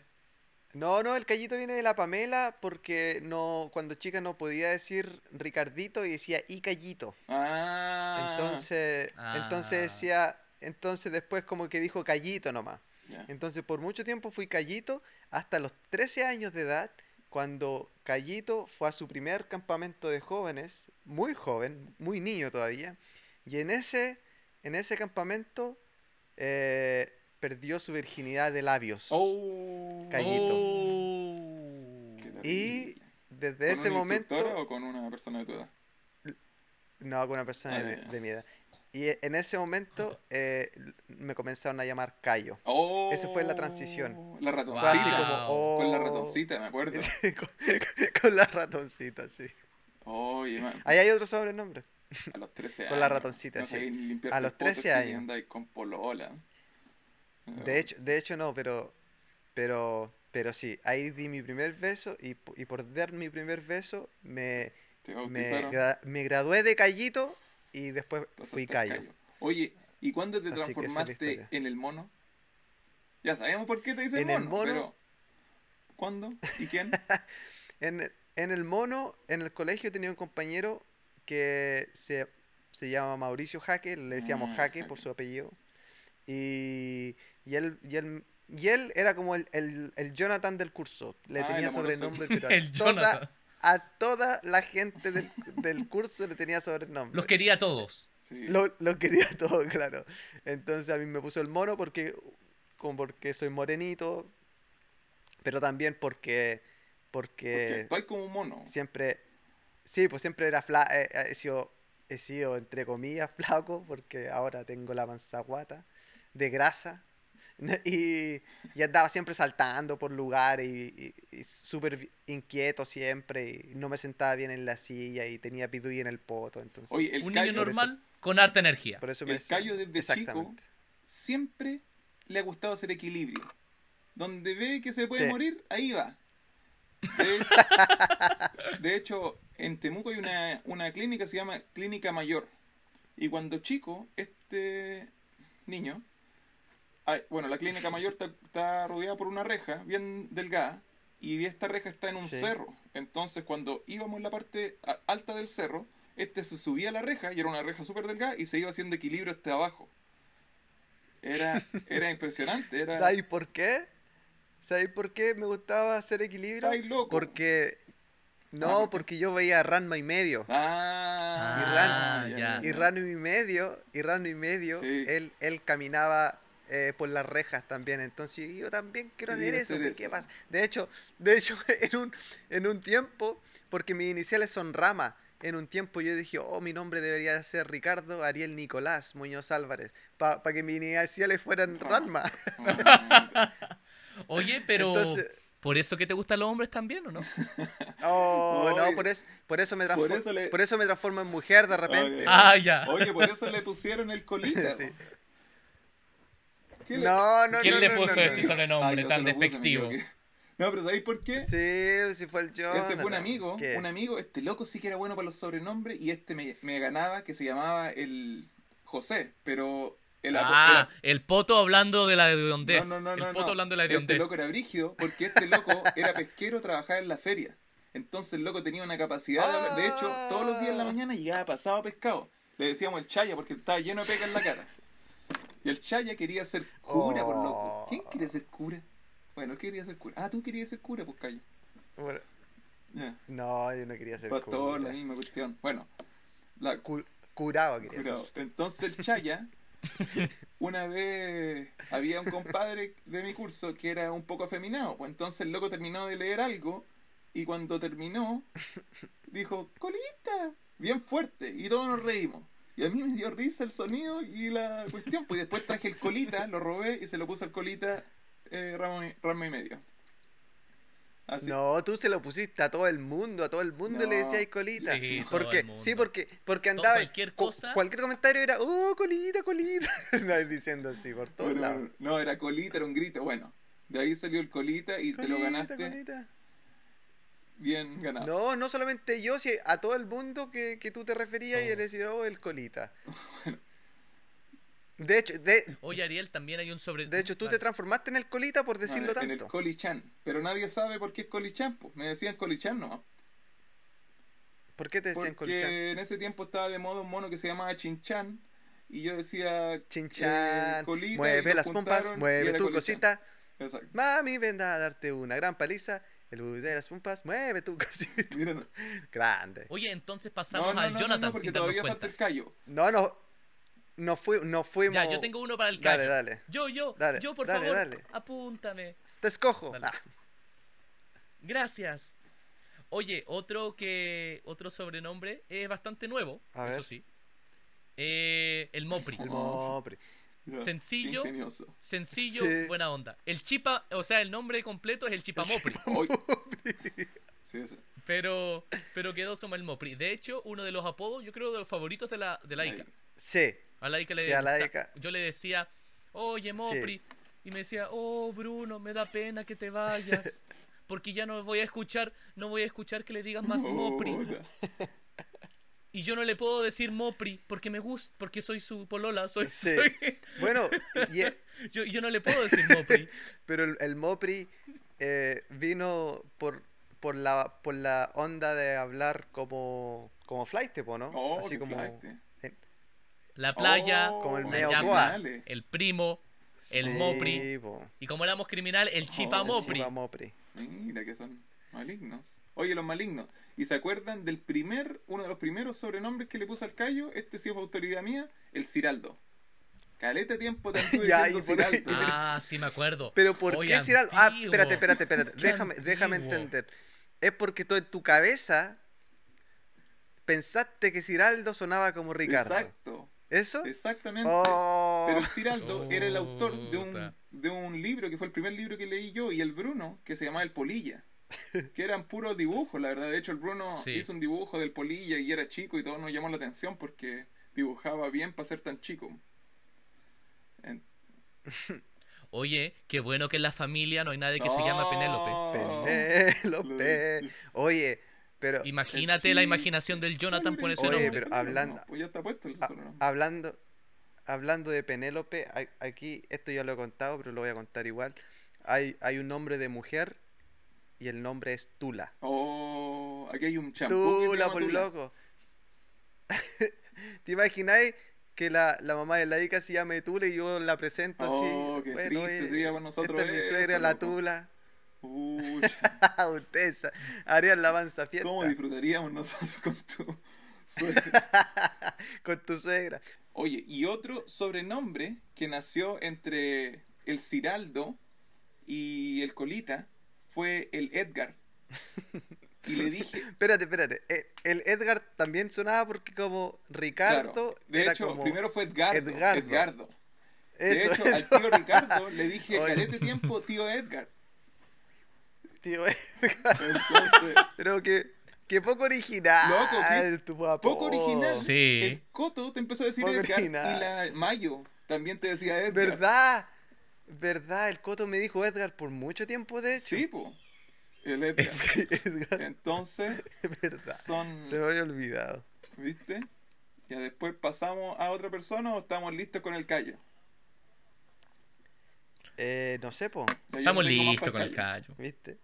[SPEAKER 2] No, no, el callito viene de la Pamela porque no, cuando chica no podía decir Ricardito y decía y callito.
[SPEAKER 1] Ah.
[SPEAKER 2] Entonces, entonces
[SPEAKER 3] Ah.
[SPEAKER 2] decía, entonces después como que dijo callito nomás. Entonces por mucho tiempo fui callito hasta los 13 años de edad, cuando Callito fue a su primer campamento de jóvenes, muy joven, muy niño todavía, y en ese, en ese campamento eh, perdió su virginidad de labios.
[SPEAKER 1] Oh.
[SPEAKER 2] Callito.
[SPEAKER 3] Oh.
[SPEAKER 2] Y desde
[SPEAKER 1] ¿Con
[SPEAKER 2] ese
[SPEAKER 1] una
[SPEAKER 2] momento...
[SPEAKER 1] o con una persona de tu edad?
[SPEAKER 2] No, con una persona
[SPEAKER 1] Ah,
[SPEAKER 2] de, de mi edad. Y e- en ese momento eh, me comenzaron a llamar Cayo.
[SPEAKER 1] Oh.
[SPEAKER 2] Esa fue la transición.
[SPEAKER 1] La ratoncita.
[SPEAKER 2] así
[SPEAKER 3] Wow.
[SPEAKER 2] como, oh,
[SPEAKER 1] Con la ratoncita, me acuerdo.
[SPEAKER 2] Sí, con, con la ratoncita, sí.
[SPEAKER 1] Man,
[SPEAKER 2] Ahí hay otro sobrenombre.
[SPEAKER 1] a los 13 años.
[SPEAKER 2] Con la ratoncita,
[SPEAKER 1] no
[SPEAKER 2] sí. A los
[SPEAKER 1] poto,
[SPEAKER 2] 13
[SPEAKER 1] que
[SPEAKER 2] años.
[SPEAKER 1] andáis con polola.
[SPEAKER 2] De hecho, de hecho no, pero, pero, pero sí, ahí di mi primer beso y, y por dar mi primer beso me, me, gra- me gradué de Callito y después fui Cayo.
[SPEAKER 1] Oye, ¿y cuándo te
[SPEAKER 2] Así es
[SPEAKER 1] transformaste en el mono? Ya sabemos por qué te dicen
[SPEAKER 2] En el
[SPEAKER 1] mono,
[SPEAKER 2] mono-
[SPEAKER 1] pero ¿cuándo? ¿Y quién?
[SPEAKER 2] En, en el mono, en el colegio tenía un compañero que se, se llama Mauricio Jaque, le decíamos
[SPEAKER 1] Ah,
[SPEAKER 2] Jaque
[SPEAKER 1] Jaque.
[SPEAKER 2] por su apellido. Y, y él, y él, y él era como el, el- el Jonathan del curso. Le
[SPEAKER 1] Ah,
[SPEAKER 2] tenía sobrenombre, pero a
[SPEAKER 3] El
[SPEAKER 2] toda,
[SPEAKER 3] Jonathan.
[SPEAKER 2] a toda la gente del, del curso le tenía sobrenombre.
[SPEAKER 3] Los quería a todos.
[SPEAKER 1] Sí.
[SPEAKER 2] Lo, lo quería todo, claro. Entonces a mí me puso el mono porque, como porque soy morenito, pero también porque,
[SPEAKER 1] Porque
[SPEAKER 2] porque
[SPEAKER 1] estoy como un mono.
[SPEAKER 2] siempre, sí, pues siempre era fla eh, eh, he sido, he sido entre comillas flaco porque ahora tengo la panza guata de grasa y, y andaba siempre saltando por lugares y, y- y súper inquieto siempre y no me sentaba bien en la silla y tenía piduí en el poto, entonces
[SPEAKER 1] Oye, el
[SPEAKER 3] Un
[SPEAKER 1] callo,
[SPEAKER 3] niño
[SPEAKER 2] por eso-
[SPEAKER 3] normal con harta energía.
[SPEAKER 2] por eso me
[SPEAKER 1] el callo desde chico siempre le ha gustado hacer equilibrio. Donde ve que se puede
[SPEAKER 2] Sí.
[SPEAKER 1] morir, ahí va. De, de hecho, en Temuco hay una, una clínica que se llama Clínica Mayor. Y cuando chico, este niño, bueno, la clínica mayor está, está rodeada por una reja bien delgada y esta reja está en un
[SPEAKER 2] Sí.
[SPEAKER 1] cerro. Entonces, cuando íbamos en la parte a- alta del cerro, este se subía a la reja y era una reja súper delgada y se iba haciendo equilibrio hasta abajo. Era, era impresionante. Era,
[SPEAKER 2] ¿Sabes por qué? ¿Sabes por qué me gustaba hacer equilibrio?
[SPEAKER 1] Ay, loco.
[SPEAKER 2] Porque
[SPEAKER 1] Ah,
[SPEAKER 2] no,
[SPEAKER 1] ¿por qué?
[SPEAKER 2] porque yo veía Ranma y medio.
[SPEAKER 1] Ah,
[SPEAKER 3] Ah,
[SPEAKER 1] ya,
[SPEAKER 3] ya.
[SPEAKER 1] ya,
[SPEAKER 2] Y
[SPEAKER 1] ya.
[SPEAKER 2] Ranma y medio, y Ranma y medio,
[SPEAKER 1] Sí.
[SPEAKER 2] él, él caminaba eh, por las rejas también. Entonces yo también quiero hacer eso.
[SPEAKER 1] hacer
[SPEAKER 2] ¿Qué pasa? De hecho, de hecho, en un, en un tiempo, porque mis iniciales son Rama, en un tiempo yo dije, oh, mi nombre debería ser Ricardo Ariel Nicolás Muñoz Álvarez, para que mis iniciales fueran
[SPEAKER 1] Rama.
[SPEAKER 3] Oye, pero
[SPEAKER 2] Entonces-
[SPEAKER 3] ¿por eso que te gustan los hombres también o no?
[SPEAKER 2] Oh, no, por eso, por eso me
[SPEAKER 1] por
[SPEAKER 2] transformo,
[SPEAKER 1] eso le-
[SPEAKER 2] por eso me transformo en mujer de repente.
[SPEAKER 3] Ah, ya.
[SPEAKER 1] Oye, por eso le pusieron el colita.
[SPEAKER 2] Sí.
[SPEAKER 1] ¿Qué le-
[SPEAKER 2] No, no,
[SPEAKER 3] ¿Quién
[SPEAKER 2] no,
[SPEAKER 3] le puso
[SPEAKER 2] no,
[SPEAKER 3] ese
[SPEAKER 2] no.
[SPEAKER 3] sobrenombre
[SPEAKER 1] Ay,
[SPEAKER 3] tan
[SPEAKER 1] puse,
[SPEAKER 3] despectivo?
[SPEAKER 1] No, pero ¿sabéis por qué?
[SPEAKER 2] Sí, si fue el Jonathan.
[SPEAKER 1] Ese fue un amigo,
[SPEAKER 2] ¿Qué?
[SPEAKER 1] un amigo, este loco sí que era bueno para los sobrenombres y este me, me ganaba que se llamaba el José, pero el
[SPEAKER 3] Ah,
[SPEAKER 1] el-
[SPEAKER 3] el poto hablando de la hediondez.
[SPEAKER 1] No, no, no, no,
[SPEAKER 3] el poto
[SPEAKER 1] no.
[SPEAKER 3] hablando de la
[SPEAKER 1] Este
[SPEAKER 3] hediondez.
[SPEAKER 1] loco era brígido porque este loco era pesquero, trabajaba en la feria. Entonces el loco tenía una capacidad de. De hecho, todos los días en la mañana llegaba pasado a pescado. Le decíamos el chaya porque estaba lleno de pega en la cara. Y el chaya quería ser cura, por loco.
[SPEAKER 2] Oh.
[SPEAKER 1] ¿Quién quería ser cura? Bueno, ¿qué quería ser cura? Ah, tú querías ser cura, pues callo.
[SPEAKER 2] Bueno, no, yo no quería ser
[SPEAKER 1] Pastor, la
[SPEAKER 2] cura.
[SPEAKER 1] misma cuestión. Bueno, la,
[SPEAKER 2] Cu- curado quería
[SPEAKER 1] Curado.
[SPEAKER 2] ser.
[SPEAKER 1] Entonces el Chaya, una vez había un compadre de mi curso que era un poco afeminado. Pues entonces el loco terminó de leer algo y cuando terminó dijo, colita, bien fuerte. Y todos nos reímos. Y a mí me dio risa el sonido y la cuestión. Pues después traje el colita, lo robé y se lo puse al colita eh, ramo, y- ramo y medio. Así.
[SPEAKER 2] No, tú se lo pusiste a todo el mundo, a todo el mundo le decías colita.
[SPEAKER 3] Sí, todo
[SPEAKER 2] porque,
[SPEAKER 3] el mundo.
[SPEAKER 2] sí, porque, porque andaba.
[SPEAKER 3] cualquier
[SPEAKER 2] cu-
[SPEAKER 3] cosa.
[SPEAKER 2] Cualquier comentario era, oh, colita, colita. Andabas diciendo así por todos
[SPEAKER 1] Bueno,
[SPEAKER 2] lados.
[SPEAKER 1] no, era colita, era un grito. Bueno, de ahí salió el colita y te lo ganaste
[SPEAKER 2] colita.
[SPEAKER 1] Bien ganado.
[SPEAKER 2] No, no solamente yo, si a todo el mundo que, que tú te referías y
[SPEAKER 3] Oh.
[SPEAKER 2] le decías, oh, el colita. De hecho, de,
[SPEAKER 3] Oye, Ariel, también hay un sobre...
[SPEAKER 2] de hecho tú
[SPEAKER 3] Vale.
[SPEAKER 2] te transformaste en el colita por decirlo
[SPEAKER 1] No, en el
[SPEAKER 2] tanto.
[SPEAKER 1] Colichan. Pero nadie sabe por qué es Colichan. Pues. Me decían Colichan no.
[SPEAKER 2] ¿Por qué te decían
[SPEAKER 1] Porque
[SPEAKER 2] colita?
[SPEAKER 1] en ese tiempo estaba de moda un mono que se llamaba Chinchan. Y yo decía.
[SPEAKER 2] Chinchan,
[SPEAKER 1] eh, colita,
[SPEAKER 2] mueve las pompas, mueve tu
[SPEAKER 1] Colichan.
[SPEAKER 2] cosita.
[SPEAKER 1] Exacto.
[SPEAKER 2] Mami, ven a darte una gran paliza. El bebé de las pompas, mueve tu cosita.
[SPEAKER 1] Mira, no,
[SPEAKER 2] Grande.
[SPEAKER 3] Oye, entonces pasamos
[SPEAKER 1] no,
[SPEAKER 3] al
[SPEAKER 1] no,
[SPEAKER 3] Jonathan
[SPEAKER 1] no, porque
[SPEAKER 3] sin
[SPEAKER 1] todavía
[SPEAKER 3] cuenta.
[SPEAKER 1] falta el callo.
[SPEAKER 2] No, no. No, fui, no fuimos.
[SPEAKER 3] Ya, yo tengo uno para el callo.
[SPEAKER 2] Dale, dale.
[SPEAKER 3] Yo, yo,
[SPEAKER 2] Dale,
[SPEAKER 3] yo, por
[SPEAKER 2] dale,
[SPEAKER 3] favor,
[SPEAKER 2] dale.
[SPEAKER 3] apúntame.
[SPEAKER 2] Te escojo.
[SPEAKER 3] Dale.
[SPEAKER 2] Ah,
[SPEAKER 3] Gracias. Oye, otro que otro sobrenombre es bastante nuevo,
[SPEAKER 2] A
[SPEAKER 3] eso
[SPEAKER 2] ver.
[SPEAKER 3] sí. Eh, el Mopri.
[SPEAKER 2] el mopri.
[SPEAKER 3] Sencillo. Sencillo,
[SPEAKER 2] Sí.
[SPEAKER 3] buena onda. El Chipa, o sea, el nombre completo es el Chipa Mopri,
[SPEAKER 1] Hoy. Sí,
[SPEAKER 3] pero pero quedó como el Mopri. De hecho, uno de los apodos, yo creo de los favoritos de la de la Ica.
[SPEAKER 2] Sí.
[SPEAKER 3] A la Ica le
[SPEAKER 2] Sí, a la Ica.
[SPEAKER 3] Yo le decía, "Oye, Mopri." Y me decía, "Oh, Bruno, me da pena que te vayas." Porque ya no voy a escuchar, no voy a escuchar que le digas más Mopri.
[SPEAKER 1] Puta.
[SPEAKER 3] Y yo no le puedo decir Mopri porque me gusta, porque soy su polola, soy,
[SPEAKER 2] Sí.
[SPEAKER 3] soy-
[SPEAKER 2] Bueno, e,
[SPEAKER 3] yo, yo no le puedo decir Mopri.
[SPEAKER 2] pero el, el mopri eh, vino por, por, la, por la onda de hablar como, como flight, ¿no?
[SPEAKER 1] Oh,
[SPEAKER 2] Así como.
[SPEAKER 1] flaite.
[SPEAKER 3] La playa,
[SPEAKER 1] Oh,
[SPEAKER 2] Como el
[SPEAKER 3] llama,
[SPEAKER 2] goa.
[SPEAKER 3] el primo, el
[SPEAKER 2] Sí,
[SPEAKER 3] Mopri.
[SPEAKER 2] po,
[SPEAKER 3] Y como éramos criminal, el Chipa
[SPEAKER 1] Oh,
[SPEAKER 2] el
[SPEAKER 3] Mopri.
[SPEAKER 2] chiva mopri.
[SPEAKER 1] Mira que son malignos. Oye, los malignos. ¿Y se acuerdan del primer, uno de los primeros sobrenombres que le puse al callo? Este sí fue autoridad mía, el Ciraldo. Caleta tiempo te anduve
[SPEAKER 2] Ya,
[SPEAKER 1] diciendo
[SPEAKER 2] y por-
[SPEAKER 1] Ciraldo.
[SPEAKER 3] Ah, sí me acuerdo.
[SPEAKER 2] Pero ¿por
[SPEAKER 3] Oye,
[SPEAKER 2] qué Ciraldo? Ah, espérate, espérate, espérate. Déjame, déjame entender. Es porque tú en tu cabeza pensaste que Ciraldo sonaba como Ricardo.
[SPEAKER 1] Exacto,
[SPEAKER 2] ¿Eso?
[SPEAKER 1] exactamente.
[SPEAKER 2] Oh,
[SPEAKER 1] Pero el Ciraldo era el autor de un, de un libro que fue el primer libro que leí yo y el Bruno, que se llamaba El Polilla. Que eran puros dibujos, la verdad. De hecho, el Bruno
[SPEAKER 3] Sí.
[SPEAKER 1] hizo un dibujo del Polilla y era chico y todo nos llamó la atención porque dibujaba bien para ser tan chico. En-
[SPEAKER 3] Oye, qué bueno que en la familia no hay nadie que se llama Penélope.
[SPEAKER 2] Penélope. Oye, pero
[SPEAKER 3] Imagínate
[SPEAKER 1] El
[SPEAKER 3] la imaginación del Jonathan por ese
[SPEAKER 2] Oye,
[SPEAKER 3] nombre.
[SPEAKER 2] pero hablando-
[SPEAKER 1] No, pues ya está puesto el sobrenombre.
[SPEAKER 2] hablando hablando de Penélope, aquí esto ya lo he contado, pero lo voy a contar igual. Hay, hay un nombre de mujer y el nombre es Tula.
[SPEAKER 1] Oh, aquí hay un champú.
[SPEAKER 2] Tula, por
[SPEAKER 1] Tula.
[SPEAKER 2] loco. ¿Te imagináis que la, la mamá de la Ica se llame Tula y yo la presento
[SPEAKER 1] Oh,
[SPEAKER 2] así?
[SPEAKER 1] qué
[SPEAKER 2] Bueno,
[SPEAKER 1] triste
[SPEAKER 2] oye,
[SPEAKER 1] sería para nosotros
[SPEAKER 2] Esta es mi
[SPEAKER 1] eso,
[SPEAKER 2] suegra, la
[SPEAKER 1] loco.
[SPEAKER 2] Tula.
[SPEAKER 1] Pucha,
[SPEAKER 2] Usted sa- harían la mansa fiesta
[SPEAKER 1] ¿cómo disfrutaríamos nosotros con tu suegra?
[SPEAKER 2] con tu suegra.
[SPEAKER 1] Oye, y otro sobrenombre que nació entre el Ciraldo y el Colita fue el Edgar. Y le dije,
[SPEAKER 2] Espérate, espérate. eh, El Edgar también sonaba porque como Ricardo
[SPEAKER 1] claro, de
[SPEAKER 2] era
[SPEAKER 1] hecho,
[SPEAKER 2] como...
[SPEAKER 1] primero fue Edgardo.
[SPEAKER 2] Edgardo.
[SPEAKER 1] Edgardo.
[SPEAKER 2] Eso,
[SPEAKER 1] de hecho,
[SPEAKER 2] eso.
[SPEAKER 1] al tío Ricardo le dije, calete tiempo, tío Edgar.
[SPEAKER 2] Tío,
[SPEAKER 1] Entonces,
[SPEAKER 2] pero que, que poco original
[SPEAKER 1] Loco, qué
[SPEAKER 2] tu papá.
[SPEAKER 1] poco original.
[SPEAKER 3] Sí.
[SPEAKER 1] El Coto te empezó a decir
[SPEAKER 2] Poco
[SPEAKER 1] Edgar
[SPEAKER 2] original.
[SPEAKER 1] y la Mayo también te decía Edgar.
[SPEAKER 2] ¿Verdad? ¿Verdad? El Coto me dijo Edgar por mucho tiempo, de hecho.
[SPEAKER 1] Sí, po. El Edgar.
[SPEAKER 2] Sí, Edgar.
[SPEAKER 1] Entonces,
[SPEAKER 2] Es verdad.
[SPEAKER 1] son.
[SPEAKER 2] Se me había olvidado.
[SPEAKER 1] ¿Viste? Ya después pasamos a otra persona o estamos listos con el callo.
[SPEAKER 2] Eh, no sé, po.
[SPEAKER 1] Yo
[SPEAKER 3] Estamos listos con el
[SPEAKER 1] callo.
[SPEAKER 3] callo.
[SPEAKER 2] ¿Viste?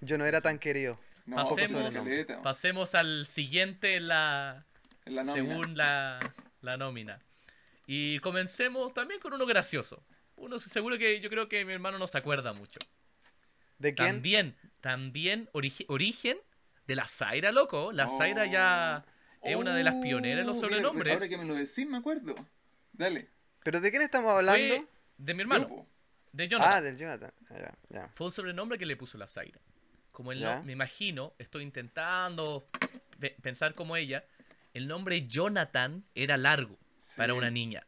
[SPEAKER 2] Yo no era tan querido.
[SPEAKER 1] No,
[SPEAKER 3] Pasemos-
[SPEAKER 1] son caleta,
[SPEAKER 3] Pasemos al siguiente en la,
[SPEAKER 1] en la
[SPEAKER 3] según la, la nómina. Y comencemos también con uno gracioso. Uno seguro que yo creo que mi hermano no se acuerda mucho.
[SPEAKER 2] ¿De quién?
[SPEAKER 3] También, también origi- origen de la Zaira, loco. La Zaira ya es una de las pioneras en los
[SPEAKER 1] Oh, mira,
[SPEAKER 3] sobrenombres.
[SPEAKER 1] ahora que me lo decís, me acuerdo. Dale.
[SPEAKER 2] ¿Pero de quién estamos hablando?
[SPEAKER 3] Fue de mi hermano,
[SPEAKER 1] Grupo.
[SPEAKER 3] de Jonathan.
[SPEAKER 2] Ah, del Jonathan. Ah, Ya, ya.
[SPEAKER 3] Fue un sobrenombre que le puso la Zaira. Como no- me imagino, estoy intentando pe- pensar como ella, el nombre Jonathan era largo para una niña.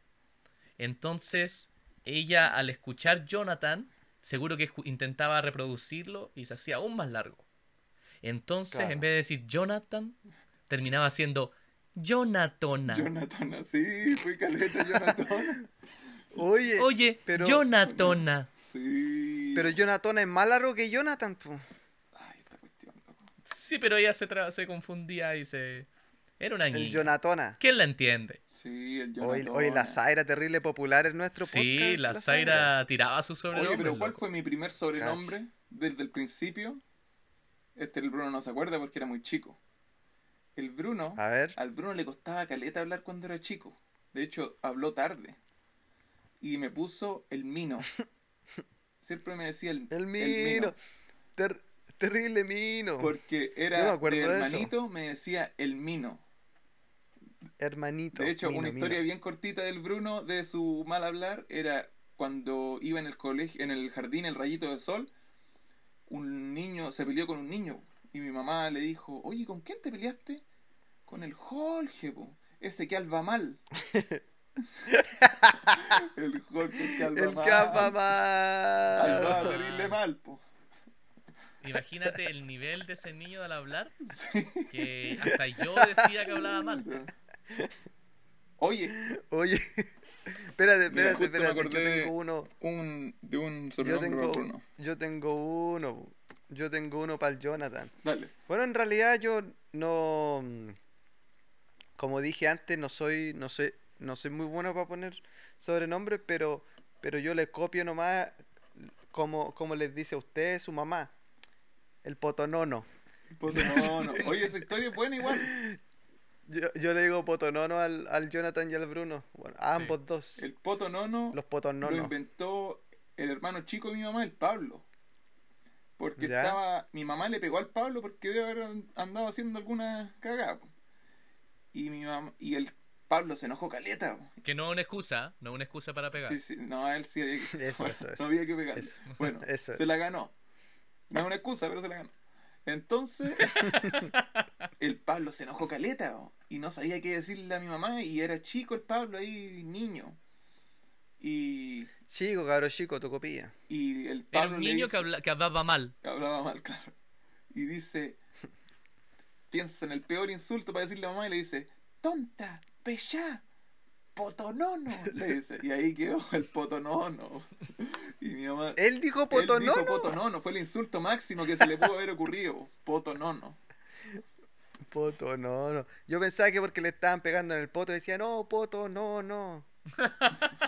[SPEAKER 3] Entonces, ella al escuchar Jonathan, seguro que intentaba reproducirlo y se hacía aún más largo. Entonces,
[SPEAKER 2] Claro.
[SPEAKER 3] en vez de decir Jonathan, terminaba siendo Jonatona.
[SPEAKER 1] Jonathan, sí, fui caleta, Jonathan.
[SPEAKER 2] Oye,
[SPEAKER 3] Oye,
[SPEAKER 2] pero-
[SPEAKER 3] Jonatona.
[SPEAKER 1] Sí.
[SPEAKER 2] pero Jonathan es más largo que Jonathan, po.
[SPEAKER 1] Ay, esta cuestión, loco.
[SPEAKER 3] Sí, pero ella se, tra- se confundía y se... Era una
[SPEAKER 2] El
[SPEAKER 3] niña.
[SPEAKER 2] Jonatona.
[SPEAKER 3] ¿Quién la entiende?
[SPEAKER 1] Sí, el
[SPEAKER 2] Oye,
[SPEAKER 1] Jonathan.
[SPEAKER 2] oye, la Zaira terrible popular en nuestro
[SPEAKER 3] Sí,
[SPEAKER 2] podcast.
[SPEAKER 3] la Zaira tiraba su
[SPEAKER 1] Oye,
[SPEAKER 3] sobrenombre.
[SPEAKER 1] pero ¿cuál
[SPEAKER 3] loco.
[SPEAKER 1] fue mi primer sobrenombre desde el principio? Este el Bruno no se acuerda porque era muy chico. El Bruno,
[SPEAKER 2] A ver.
[SPEAKER 1] al Bruno le costaba caleta hablar cuando era chico. De hecho, habló tarde. Y me puso el Mino. Siempre me decía el,
[SPEAKER 2] El Mino. Ter- terrible Mino.
[SPEAKER 1] Porque
[SPEAKER 2] Yo
[SPEAKER 1] era
[SPEAKER 2] me acuerdo
[SPEAKER 1] de
[SPEAKER 2] de eso.
[SPEAKER 1] hermanito, me decía el Mino.
[SPEAKER 2] Hermanito.
[SPEAKER 1] De hecho,
[SPEAKER 2] Mino,
[SPEAKER 1] una
[SPEAKER 2] Mino.
[SPEAKER 1] historia bien cortita del Bruno de su mal hablar era cuando iba en el colegio, en el jardín, el rayito de sol, un niño se peleó con un niño y mi mamá le dijo, oye, ¿con quién te peleaste? Con el Jorge, po, ese que alba mal. el Jorge que alba
[SPEAKER 2] El
[SPEAKER 1] mal.
[SPEAKER 2] capa
[SPEAKER 1] Albaba
[SPEAKER 2] mal.
[SPEAKER 1] terrible mal, po.
[SPEAKER 3] Imagínate el nivel de ese niño al hablar,
[SPEAKER 1] Sí.
[SPEAKER 3] que hasta yo decía que hablaba mal.
[SPEAKER 1] Oye,
[SPEAKER 2] Oye, espérate, espérate,
[SPEAKER 1] me
[SPEAKER 2] espérate. Yo tengo uno.
[SPEAKER 1] un, de un
[SPEAKER 2] Yo tengo,
[SPEAKER 1] Bruno.
[SPEAKER 2] yo tengo uno. Yo tengo uno para el Jonathan.
[SPEAKER 1] Dale.
[SPEAKER 2] Bueno, en realidad yo no. Como dije antes, no soy, no soy, no soy muy bueno para poner sobrenombres, pero, pero yo le copio nomás como, como les dice a usted, su mamá. El potonono.
[SPEAKER 1] Potonono. Oye, esa historia es buena igual.
[SPEAKER 2] Yo, yo le digo potonono al, al Jonathan y al Bruno. Bueno, a
[SPEAKER 3] Sí.
[SPEAKER 2] ambos dos.
[SPEAKER 1] El potonono
[SPEAKER 2] Los
[SPEAKER 1] lo
[SPEAKER 2] potononos.
[SPEAKER 1] inventó el hermano chico de mi mamá, el Pablo. Porque
[SPEAKER 2] Ya.
[SPEAKER 1] estaba. Mi mamá le pegó al Pablo porque debe haber andado haciendo alguna cagada. Y mi mamá. Y el Pablo se enojó caleta. po.
[SPEAKER 3] Que no es una excusa, no es una excusa para pegar.
[SPEAKER 1] Sí, sí, no, a él sí había que,
[SPEAKER 2] Eso, eso, eso.
[SPEAKER 1] no había que pegarle.
[SPEAKER 2] Eso.
[SPEAKER 1] Bueno,
[SPEAKER 2] Eso
[SPEAKER 1] se la ganó. No es una excusa, pero se la ganó. Entonces, el Pablo se enojó caleta y no sabía qué decirle a mi mamá y era chico el Pablo ahí, niño. Y,
[SPEAKER 2] Chico, cabro chico, tu copia.
[SPEAKER 1] y el
[SPEAKER 3] Era
[SPEAKER 1] Pablo
[SPEAKER 3] un
[SPEAKER 1] le
[SPEAKER 3] niño
[SPEAKER 1] dice-
[SPEAKER 3] que, habla- que hablaba mal.
[SPEAKER 1] hablaba mal, claro. Y dice, piensa en el peor insulto para decirle a mamá y le dice, tonta, pechá, potonono, le dice. Y ahí quedó el potonono. Y mi mamá...
[SPEAKER 2] Él dijo
[SPEAKER 1] Él
[SPEAKER 2] potonono.
[SPEAKER 1] dijo potonono, fue el insulto máximo que se le pudo haber ocurrido. Potonono.
[SPEAKER 2] Poto, no, no. Yo pensaba que porque le estaban pegando en el poto decía, no, poto, no, no.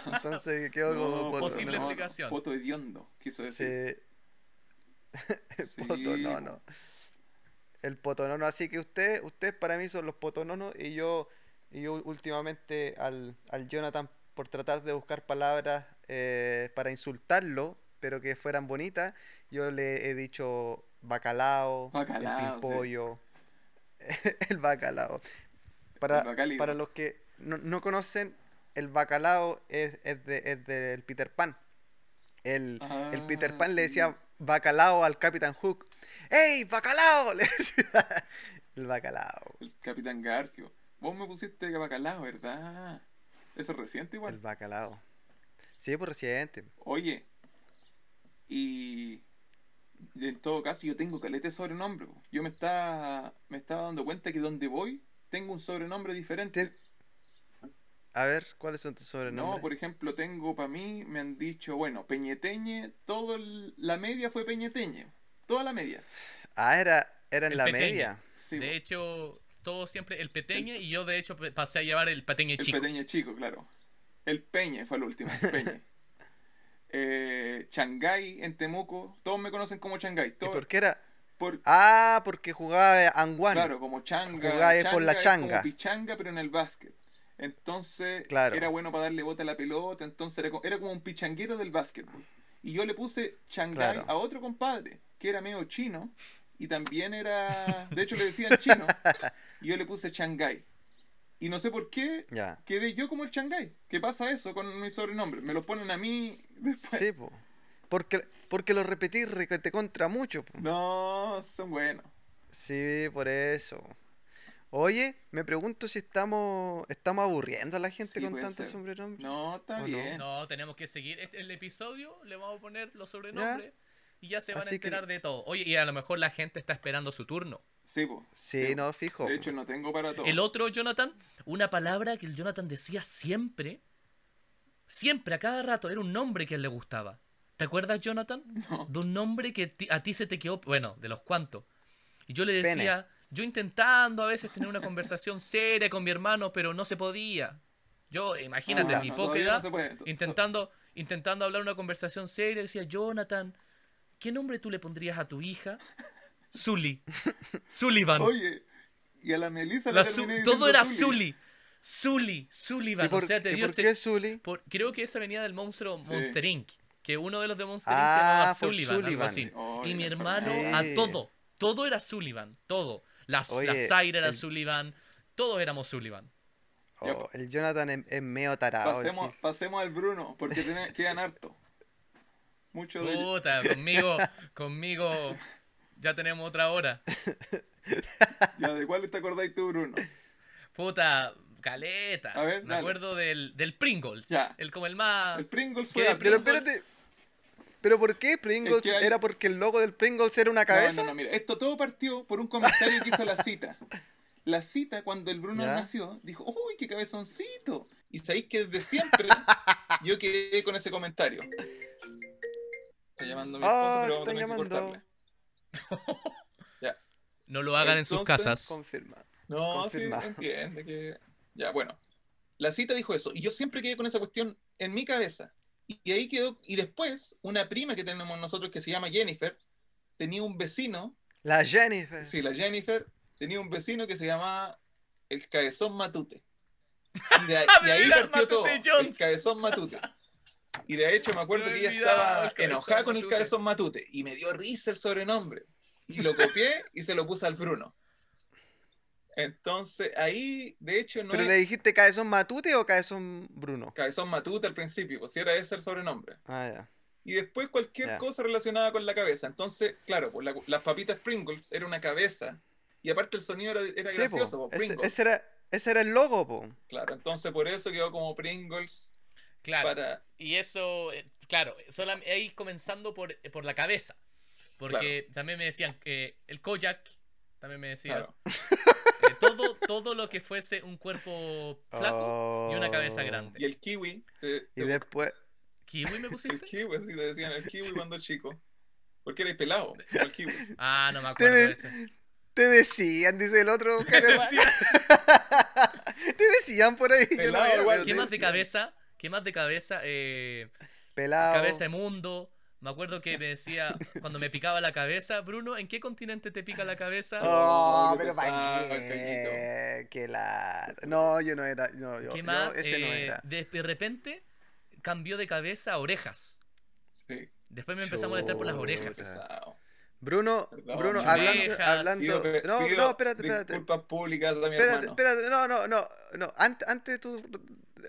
[SPEAKER 2] Entonces quedó como
[SPEAKER 1] No,
[SPEAKER 2] poto,
[SPEAKER 3] posible
[SPEAKER 2] no.
[SPEAKER 3] explicación.
[SPEAKER 1] Poto hediondo, quiso decir.
[SPEAKER 2] Sí.
[SPEAKER 1] Sí,
[SPEAKER 2] poto, no, no. El potonono, así que usted, usted para mí son los potononos y yo, y últimamente al, al Jonathan por tratar de buscar palabras eh, para insultarlo, pero que fueran bonitas, yo le he dicho bacalao,
[SPEAKER 1] Bacalao,
[SPEAKER 2] el
[SPEAKER 1] sí.
[SPEAKER 2] pimpollo, el bacalao. Para,
[SPEAKER 1] El
[SPEAKER 2] para los que no, no conocen, el bacalao es, es, de, es del Peter Pan. El, el Peter
[SPEAKER 1] Ah,
[SPEAKER 2] Pan le decía bacalao al Capitán Hook. ¡Ey, bacalao! Le decía el bacalao.
[SPEAKER 1] El Capitán Garfio. Vos me pusiste bacalao, ¿verdad? Eso es reciente igual.
[SPEAKER 2] El bacalao. Sí, por reciente.
[SPEAKER 1] Oye, y en todo caso yo tengo caleta de sobrenombre. Yo me estaba, me estaba dando cuenta que donde voy tengo un sobrenombre diferente.
[SPEAKER 2] A ver, ¿cuáles son tus sobrenombres?
[SPEAKER 1] No, por ejemplo, tengo para mí, me han dicho, bueno, Peñeteñe, todo el- la media fue Peñeteñe. Toda la media.
[SPEAKER 2] Ah, era, era en
[SPEAKER 3] El
[SPEAKER 2] la media.
[SPEAKER 1] Sí,
[SPEAKER 3] de hecho, todo siempre el peteñe y yo de hecho pasé a llevar el peteñe
[SPEAKER 1] el
[SPEAKER 3] chico.
[SPEAKER 1] Peteñe chico, claro. El Peñe fue el último, el Peñe. eh, Changay en Temuco, todos me conocen como Changay.
[SPEAKER 2] ¿Y
[SPEAKER 1] Todo,
[SPEAKER 2] por qué era?
[SPEAKER 1] por,
[SPEAKER 2] Ah, porque jugaba Anguan.
[SPEAKER 1] Claro, como changa.
[SPEAKER 2] Jugaba por la changa.
[SPEAKER 1] como pichanga, pero en el básquet. Entonces,
[SPEAKER 2] Claro.
[SPEAKER 1] era bueno para darle bota a la pelota. Entonces, era, era como un pichanguero del básquetbol. Y yo le puse Shanghai
[SPEAKER 2] Claro.
[SPEAKER 1] a otro compadre, que era medio chino. Y también era. De hecho, le decían chino. Y yo le puse Shanghai. Y no sé por qué
[SPEAKER 2] Ya.
[SPEAKER 1] quedé yo como el Shanghai. ¿Qué pasa eso con mi sobrenombre? Me lo ponen a mí después.
[SPEAKER 2] Sí, po. Porque, porque lo repetí te contra mucho. po.
[SPEAKER 1] No, son buenos.
[SPEAKER 2] Sí, por eso. Oye, me pregunto si estamos estamos aburriendo a la gente
[SPEAKER 1] Sí,
[SPEAKER 2] con tantos sobrenombres.
[SPEAKER 1] No, está bien.
[SPEAKER 3] No, tenemos que seguir este- el episodio, le vamos a poner los sobrenombres y ya se van
[SPEAKER 2] Así
[SPEAKER 3] a
[SPEAKER 2] que-
[SPEAKER 3] enterar de todo. Oye, y a lo mejor la gente está esperando su turno.
[SPEAKER 1] Sí, po.
[SPEAKER 2] Sí,
[SPEAKER 1] po.
[SPEAKER 2] no, fijo.
[SPEAKER 1] De hecho, no tengo para todo.
[SPEAKER 3] El otro Jonathan, una palabra que el Jonathan decía siempre, siempre, a cada rato, era un nombre que a él le gustaba. ¿Te acuerdas, Jonathan?
[SPEAKER 1] No.
[SPEAKER 3] De un nombre que a ti se te quedó, bueno, de los cuantos. Y yo le
[SPEAKER 2] Pene.
[SPEAKER 3] decía, yo intentando a veces tener una conversación seria con mi hermano, pero no se podía. Yo, imagínate,
[SPEAKER 1] Ah,
[SPEAKER 3] en mi
[SPEAKER 1] no,
[SPEAKER 3] poca
[SPEAKER 1] no
[SPEAKER 3] edad, intentando, intentando hablar una conversación seria, decía, Jonathan, ¿qué nombre tú le pondrías a tu hija? Zully. Sullivan.
[SPEAKER 1] Oye, y a la Melissa
[SPEAKER 3] La
[SPEAKER 1] le diciendo
[SPEAKER 3] todo era
[SPEAKER 1] Zully.
[SPEAKER 3] Zully. Zully, Sullivan.
[SPEAKER 2] ¿Y por,
[SPEAKER 3] o sea, te
[SPEAKER 2] y
[SPEAKER 3] dio
[SPEAKER 2] por
[SPEAKER 3] ese-
[SPEAKER 2] qué Zully?
[SPEAKER 3] por- creo que esa venía del monstruo
[SPEAKER 1] Sí.
[SPEAKER 3] Monster Inc. Que uno de los de Monster Inc.
[SPEAKER 2] Ah,
[SPEAKER 3] se llamaba
[SPEAKER 2] por
[SPEAKER 3] Sullivan, algo
[SPEAKER 2] Sullivan.
[SPEAKER 3] así.
[SPEAKER 1] Oye,
[SPEAKER 3] y mi hermano
[SPEAKER 2] Sí.
[SPEAKER 3] a todo. Todo era Sullivan. Todo. La,
[SPEAKER 2] Oye,
[SPEAKER 3] la Zaire era
[SPEAKER 2] el-
[SPEAKER 3] Sullivan. Todos éramos Sullivan.
[SPEAKER 2] Oh, el Jonathan es, es medio tarado.
[SPEAKER 1] Pasemos, pasemos al Bruno, porque tiene- quedan harto. Mucho de
[SPEAKER 3] Puta, conmigo, conmigo ya tenemos otra hora.
[SPEAKER 1] ya, ¿De cuál te acordáis tú, Bruno?
[SPEAKER 3] Puta, caleta.
[SPEAKER 1] A ver,
[SPEAKER 3] Me
[SPEAKER 1] dale.
[SPEAKER 3] acuerdo del, del Pringles.
[SPEAKER 1] Ya.
[SPEAKER 3] El como el más.
[SPEAKER 1] El Pringles
[SPEAKER 3] ¿Qué
[SPEAKER 1] fue.
[SPEAKER 2] Pero
[SPEAKER 3] Pringles?
[SPEAKER 2] espérate. ¿Pero por qué Pringles?
[SPEAKER 1] Es que hay-
[SPEAKER 2] ¿Era porque el logo del Pringles era una cabeza?
[SPEAKER 1] No, no, no, mira, esto todo partió por un comentario que hizo la cita. La cita, cuando el Bruno
[SPEAKER 2] ¿Ya?
[SPEAKER 1] nació, dijo, ¡Uy, qué cabezoncito! Y sabéis que desde siempre yo quedé con ese comentario. Está llamando mi esposa,
[SPEAKER 2] Ah,
[SPEAKER 1] pero vamos a
[SPEAKER 2] está
[SPEAKER 1] tener que
[SPEAKER 2] llamando.
[SPEAKER 1] cortarle.
[SPEAKER 3] No lo hagan en sus casas.
[SPEAKER 2] Confirma.
[SPEAKER 1] No,
[SPEAKER 2] Confirma.
[SPEAKER 1] sí, se entiende que... Ya, bueno. La cita dijo eso. Y yo siempre quedé con esa cuestión en mi cabeza. Y, ahí quedó... Y después, una prima que tenemos nosotros que se llama Jennifer, tenía un vecino,
[SPEAKER 2] La Jennifer.
[SPEAKER 1] sí, la Jennifer, tenía un vecino que se llamaba el Cabezón Matute. Y, de,
[SPEAKER 3] Ah,
[SPEAKER 1] y
[SPEAKER 3] de
[SPEAKER 1] ahí partió todo. El. Cabezón Matute. Y de hecho me acuerdo
[SPEAKER 3] me
[SPEAKER 1] que ella estaba
[SPEAKER 3] el
[SPEAKER 1] enojada con el
[SPEAKER 3] Matute.
[SPEAKER 1] Cabezón Matute. Y me dio risa el sobrenombre. Y lo copié y se lo puse al Bruno. Entonces, ahí, de hecho, no
[SPEAKER 2] ¿Pero le dijiste cabezón Matute o cabezón Bruno?
[SPEAKER 1] Cabezón Matute al principio, pues si era ese el sobrenombre.
[SPEAKER 2] Ah, ya.
[SPEAKER 1] Y después cualquier
[SPEAKER 2] Ya.
[SPEAKER 1] cosa relacionada con la cabeza. Entonces, claro, pues la- las papitas Pringles era una cabeza. Y aparte el sonido era, era
[SPEAKER 2] Sí,
[SPEAKER 1] gracioso,
[SPEAKER 2] po. Ese,
[SPEAKER 1] Pringles.
[SPEAKER 2] ese era, ese era el logo, po.
[SPEAKER 1] Claro, entonces por eso quedó como Pringles
[SPEAKER 3] Claro.
[SPEAKER 1] para...
[SPEAKER 3] Y eso, eh, claro, solam- ahí comenzando por, por la cabeza. Porque también me decían que el Kojak, también me decían.
[SPEAKER 1] Claro.
[SPEAKER 3] eh, todo, todo lo que fuese un cuerpo flaco y una cabeza
[SPEAKER 2] Oh.
[SPEAKER 3] grande.
[SPEAKER 1] Y el kiwi, eh,
[SPEAKER 2] Y después.
[SPEAKER 3] ¿Kiwi me
[SPEAKER 1] el
[SPEAKER 3] pusiste?
[SPEAKER 1] kiwi, así le decían el kiwi cuando chico. Porque era pelado, como el kiwi.
[SPEAKER 3] Ah, no me
[SPEAKER 2] Te
[SPEAKER 3] acuerdo
[SPEAKER 2] de-
[SPEAKER 3] ese.
[SPEAKER 2] Te decían, dice el otro. te decían por ahí. yo no
[SPEAKER 1] Pelado igual,
[SPEAKER 3] ¿Qué
[SPEAKER 2] te
[SPEAKER 3] más de cabeza? ¿Qué más de cabeza? Eh,
[SPEAKER 2] Pelado.
[SPEAKER 3] cabeza de mundo. Me acuerdo que me decía, cuando me picaba la cabeza, Bruno, ¿en qué continente te pica la cabeza?
[SPEAKER 2] Oh,
[SPEAKER 1] Oh,
[SPEAKER 2] pero para qué. Qué lata. No, yo no era. No, yo,
[SPEAKER 3] ¿Qué
[SPEAKER 2] yo
[SPEAKER 3] más?
[SPEAKER 2] ese no
[SPEAKER 3] Eh,
[SPEAKER 2] era.
[SPEAKER 3] de, de repente cambió de cabeza a orejas.
[SPEAKER 1] Sí,
[SPEAKER 3] Después me empezó a molestar por las orejas.
[SPEAKER 1] pesado.
[SPEAKER 2] Bruno,
[SPEAKER 1] Perdón,
[SPEAKER 2] Bruno,
[SPEAKER 1] orejas.
[SPEAKER 2] hablando. hablando
[SPEAKER 1] Pido
[SPEAKER 2] no,
[SPEAKER 1] pido
[SPEAKER 2] no, espérate, espérate.
[SPEAKER 1] Disculpas públicas a mi
[SPEAKER 2] Espérate,
[SPEAKER 1] hermano.
[SPEAKER 2] espérate, no, no, no, no. Antes, antes de tus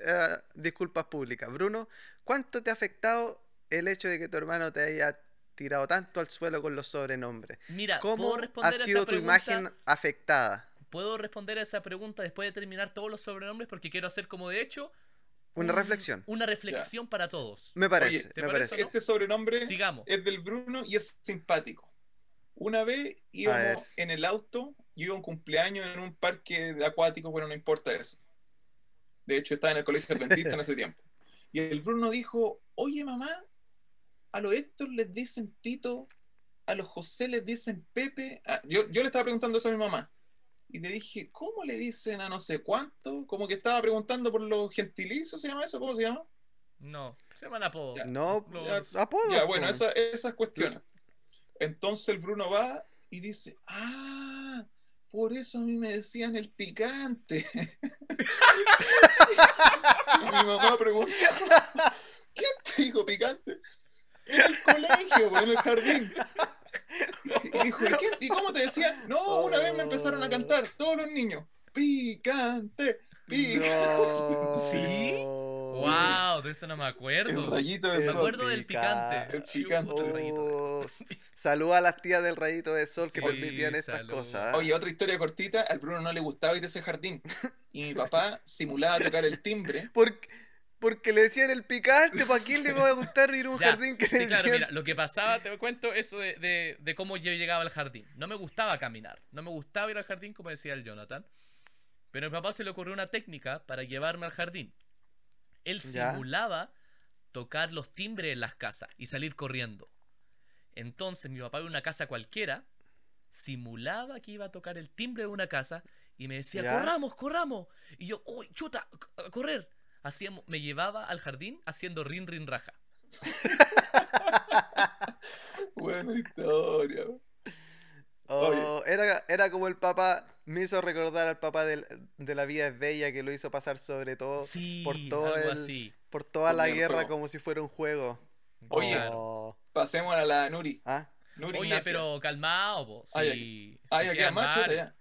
[SPEAKER 2] eh, disculpas públicas, Bruno, ¿cuánto te ha afectado el hecho de que tu hermano te haya tirado tanto al suelo con los sobrenombres?
[SPEAKER 3] Mira,
[SPEAKER 2] ¿Cómo
[SPEAKER 3] ¿puedo
[SPEAKER 2] ha sido
[SPEAKER 3] esa
[SPEAKER 2] tu
[SPEAKER 3] pregunta?
[SPEAKER 2] imagen afectada?
[SPEAKER 3] ¿Puedo responder a esa pregunta después de terminar todos los sobrenombres? Porque quiero hacer como de hecho
[SPEAKER 2] Una
[SPEAKER 3] un-
[SPEAKER 2] reflexión.
[SPEAKER 3] Una reflexión para todos.
[SPEAKER 2] Me parece,
[SPEAKER 1] Oye,
[SPEAKER 3] ¿te
[SPEAKER 2] me
[SPEAKER 3] parece
[SPEAKER 2] parece.
[SPEAKER 3] o no?
[SPEAKER 1] Este sobrenombre
[SPEAKER 3] Sigamos.
[SPEAKER 1] es del Bruno y es simpático. Una vez íbamos en el auto, yo iba a un cumpleaños en un parque de acuático, bueno, no importa eso. De hecho, estaba en el colegio adventista en ese tiempo. Y el Bruno dijo, oye mamá, a los Héctor les dicen Tito, a los José les dicen Pepe. Ah, yo, yo le estaba preguntando eso a mi mamá. Y le dije, ¿cómo le dicen a no sé cuánto? Como que estaba preguntando por los gentilicios, ¿se llama eso? ¿Cómo se llama?
[SPEAKER 3] No, se llaman apodos.
[SPEAKER 1] Ya.
[SPEAKER 2] No,
[SPEAKER 3] Los-
[SPEAKER 2] apodo.
[SPEAKER 1] Ya, bueno, esa- esas cuestiones. Entonces el Bruno va y dice, ah, por eso a mí me decían el picante. y mi mamá preguntó, ¿quién te dijo picante? En el colegio, pues, en el jardín. Y dijo, ¿y, qué- y cómo te decían? No, una vez me empezaron a cantar todos los niños, picante,
[SPEAKER 2] No.
[SPEAKER 3] ¿Sí? Wow, de eso no me
[SPEAKER 1] El
[SPEAKER 3] acuerdo.
[SPEAKER 1] rayito de
[SPEAKER 3] Me
[SPEAKER 1] sol.
[SPEAKER 3] acuerdo del
[SPEAKER 2] pica.
[SPEAKER 3] picante.
[SPEAKER 1] El picante.
[SPEAKER 3] El.
[SPEAKER 2] Oh, Saluda a las tías del rayito de sol que
[SPEAKER 3] Sí,
[SPEAKER 2] permitían estas
[SPEAKER 3] salud.
[SPEAKER 2] cosas.
[SPEAKER 1] Oye, otra historia cortita, al Bruno no le gustaba ir a ese jardín. Y mi papá simulaba tocar el timbre.
[SPEAKER 2] Porque, porque le decían el picante, ¿para quién le va a gustar ir a un
[SPEAKER 3] Ya,
[SPEAKER 2] jardín que
[SPEAKER 3] Sí,
[SPEAKER 2] le
[SPEAKER 3] claro,
[SPEAKER 2] decían?
[SPEAKER 3] mira, lo que pasaba, te cuento eso de, de- de cómo yo llegaba al jardín. No me gustaba caminar, no me gustaba ir al jardín, como decía el Jonathan. Pero a mi papá se le ocurrió una técnica para llevarme al jardín. Él
[SPEAKER 2] Ya.
[SPEAKER 3] simulaba tocar los timbres en las casas y salir corriendo. Entonces mi papá en una casa cualquiera simulaba que iba a tocar el timbre de una casa y me decía,
[SPEAKER 2] Ya.
[SPEAKER 3] corramos, corramos. Y yo, uy, chuta, a correr. Hacíamos, me llevaba al jardín haciendo rin, rin, raja.
[SPEAKER 1] Buena historia.
[SPEAKER 2] Oh, era, era como el papá, me hizo recordar al papá del- de la vida es bella que lo hizo pasar sobre todo
[SPEAKER 3] Sí,
[SPEAKER 2] por todo el-
[SPEAKER 3] así.
[SPEAKER 2] por toda la guerra
[SPEAKER 1] juego.
[SPEAKER 2] como si fuera un juego.
[SPEAKER 1] Oye.
[SPEAKER 2] Oh,
[SPEAKER 1] Pasemos a la Nuri.
[SPEAKER 2] ¿ah?
[SPEAKER 1] Nuri
[SPEAKER 3] Oye, pero calmado, po. Si, quieres
[SPEAKER 1] queda macho, ya.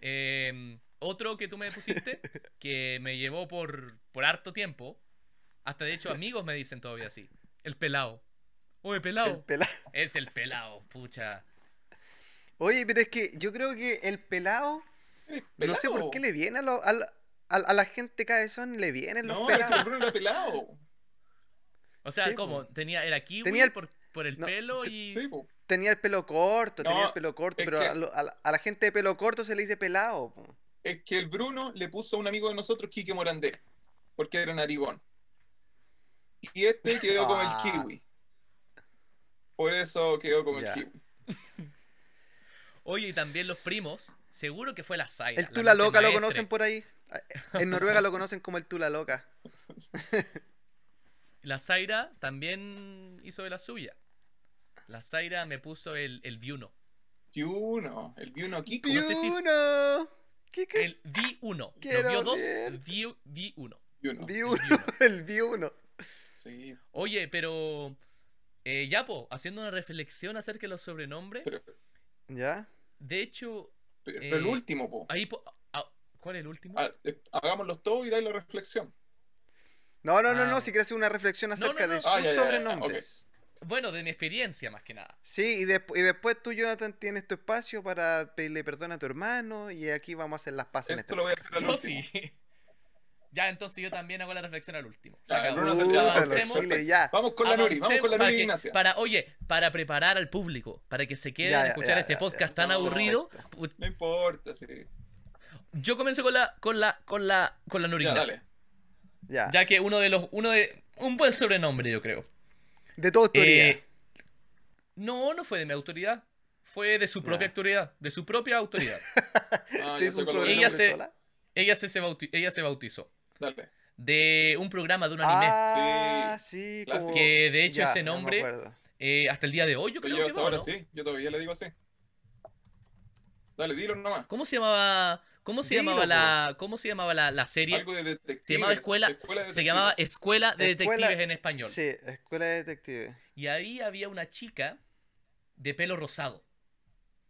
[SPEAKER 3] Eh, otro que tú me pusiste, que me llevó por, por harto tiempo. Hasta de hecho, amigos me dicen todavía así. El pelado. Oye,
[SPEAKER 2] El
[SPEAKER 3] pelado.
[SPEAKER 2] pela-
[SPEAKER 3] Es el pelado, pucha.
[SPEAKER 2] Oye, pero es que yo creo que el pelado, no sé por qué le viene a, lo- a la- a- a la gente cabezón, le vienen los
[SPEAKER 1] No, es que el
[SPEAKER 2] pelados.
[SPEAKER 1] Bruno era pelado.
[SPEAKER 3] O sea,
[SPEAKER 2] Sí,
[SPEAKER 3] como tenía, era kiwi
[SPEAKER 2] Tenía el-
[SPEAKER 3] por, por el
[SPEAKER 2] no,
[SPEAKER 3] pelo y.
[SPEAKER 1] Sí, po.
[SPEAKER 2] Tenía el pelo corto, tenía
[SPEAKER 1] No,
[SPEAKER 2] el pelo corto, pero
[SPEAKER 1] que-
[SPEAKER 2] a, lo- a la, a la gente de pelo corto se le dice pelado. po.
[SPEAKER 1] Es que el Bruno le puso a un amigo de nosotros, Quique Morandé, porque era narigón. Y este quedó como el
[SPEAKER 2] Ah.
[SPEAKER 1] kiwi. Por eso quedó como
[SPEAKER 2] Ya.
[SPEAKER 1] el kiwi.
[SPEAKER 3] Oye, y también los primos. Seguro que fue la Zaira.
[SPEAKER 2] El
[SPEAKER 3] la
[SPEAKER 2] Tula Loca lo conocen por ahí. En Noruega lo conocen como el Tula Loca.
[SPEAKER 3] La Zaira también hizo de la suya. La Zaira me puso el, el Viuno.
[SPEAKER 1] Viuno, el Viuno Kiko.
[SPEAKER 3] No sé si-
[SPEAKER 2] Piuno. ¿Qué, qué?
[SPEAKER 3] El V1. Lo
[SPEAKER 2] Quiero
[SPEAKER 3] vio dos,
[SPEAKER 2] ver.
[SPEAKER 3] el V- V1.
[SPEAKER 1] Viuno.
[SPEAKER 2] Vi uno, el vi uno.
[SPEAKER 1] Sí,
[SPEAKER 3] Oye, pero. Eh, ya, po, haciendo una reflexión acerca de los sobrenombres.
[SPEAKER 1] pero,
[SPEAKER 2] ¿Ya?
[SPEAKER 3] De hecho,
[SPEAKER 1] pero
[SPEAKER 3] Eh,
[SPEAKER 1] el último, po.
[SPEAKER 3] ahí. po- ah, ¿Cuál es el último?
[SPEAKER 1] Ah, eh, hagámoslos todos y dais la reflexión.
[SPEAKER 2] No, no, no,
[SPEAKER 3] Ah.
[SPEAKER 2] no, si quieres hacer una reflexión
[SPEAKER 3] No,
[SPEAKER 2] acerca
[SPEAKER 3] no,
[SPEAKER 2] de sus
[SPEAKER 1] Ah, ya, ya, ya,
[SPEAKER 2] sobrenombres.
[SPEAKER 3] Bueno, de mi experiencia más que nada.
[SPEAKER 2] Sí, y, despu- y después tú, Jonathan, tienes tu espacio para pedirle perdón a tu hermano y aquí vamos a hacer las paces en
[SPEAKER 1] Esto
[SPEAKER 2] este
[SPEAKER 1] lo voy a hacer al
[SPEAKER 3] No,
[SPEAKER 1] último.
[SPEAKER 3] sí. Ya, entonces yo también hago la reflexión al último.
[SPEAKER 1] Ya. Bruno
[SPEAKER 2] los
[SPEAKER 3] avancemos,
[SPEAKER 2] ya.
[SPEAKER 1] Vamos con la Nuri, vamos con la Nuri Ignacia.
[SPEAKER 3] para, oye, para preparar al público, para que se queden
[SPEAKER 2] Ya,
[SPEAKER 3] a escuchar
[SPEAKER 2] ya,
[SPEAKER 3] este
[SPEAKER 2] ya,
[SPEAKER 3] podcast
[SPEAKER 2] ya.
[SPEAKER 3] tan
[SPEAKER 1] No,
[SPEAKER 3] aburrido.
[SPEAKER 1] No importa, sí.
[SPEAKER 3] Yo comienzo con la, con la, con la, con la Nuri
[SPEAKER 1] Ya,
[SPEAKER 3] Ignacia.
[SPEAKER 1] dale.
[SPEAKER 2] Ya.
[SPEAKER 3] Ya que uno de los, uno de, un buen sobrenombre, yo creo.
[SPEAKER 2] De tu autoría.
[SPEAKER 3] Eh, no, no fue de mi autoridad. Fue de su propia
[SPEAKER 2] Ya.
[SPEAKER 3] autoridad. De su propia autoridad.
[SPEAKER 1] Ah,
[SPEAKER 2] ¿Se
[SPEAKER 1] ya
[SPEAKER 2] hizo
[SPEAKER 1] sé
[SPEAKER 2] un
[SPEAKER 1] es.
[SPEAKER 3] Ella
[SPEAKER 2] sobrenombre
[SPEAKER 3] se-
[SPEAKER 2] sola?
[SPEAKER 3] ella, se, se bauti- ella se bautizó.
[SPEAKER 1] Dale.
[SPEAKER 3] De un programa de un anime.
[SPEAKER 2] Ah, sí, como...
[SPEAKER 3] que de hecho
[SPEAKER 2] Ya,
[SPEAKER 3] ese nombre, eh, hasta el día de hoy, yo creo
[SPEAKER 1] yo
[SPEAKER 3] que
[SPEAKER 1] hasta
[SPEAKER 3] va,
[SPEAKER 1] ahora
[SPEAKER 3] ¿no?
[SPEAKER 1] sí, yo todavía le digo así. Dale, dilo nomás.
[SPEAKER 3] ¿Cómo se llamaba? ¿Cómo se
[SPEAKER 2] Dilo,
[SPEAKER 3] llamaba la, cómo se llamaba la, la serie?
[SPEAKER 1] Algo de detectives.
[SPEAKER 3] Se llamaba Escuela-
[SPEAKER 1] de
[SPEAKER 3] Se
[SPEAKER 1] detectives.
[SPEAKER 3] llamaba Escuela de
[SPEAKER 2] Escuela-
[SPEAKER 3] Detectives en español.
[SPEAKER 2] Sí, Escuela de Detective.
[SPEAKER 3] Y ahí había una chica de pelo rosado.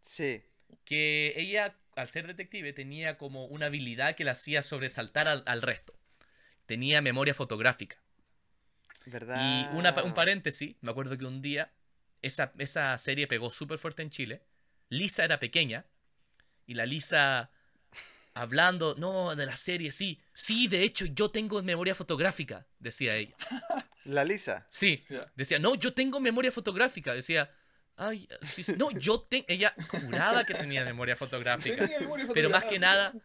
[SPEAKER 2] Sí.
[SPEAKER 3] Que ella, al ser detective, tenía como una habilidad que la hacía sobresaltar al, al resto. Tenía memoria fotográfica.
[SPEAKER 2] ¿Verdad?
[SPEAKER 3] Y una, un paréntesis, me acuerdo que un día esa, esa serie pegó súper fuerte en Chile. Lisa era pequeña y la Lisa hablando, no, de la serie, sí, sí, de hecho yo tengo memoria fotográfica, decía ella.
[SPEAKER 2] La Lisa.
[SPEAKER 3] Sí, decía, no, yo tengo memoria fotográfica, decía, ay, sí, sí, no, yo tengo, ella juraba que tenía memoria fotográfica.
[SPEAKER 1] Tenía memoria
[SPEAKER 3] Pero más que
[SPEAKER 1] fotográfica.
[SPEAKER 3] nada,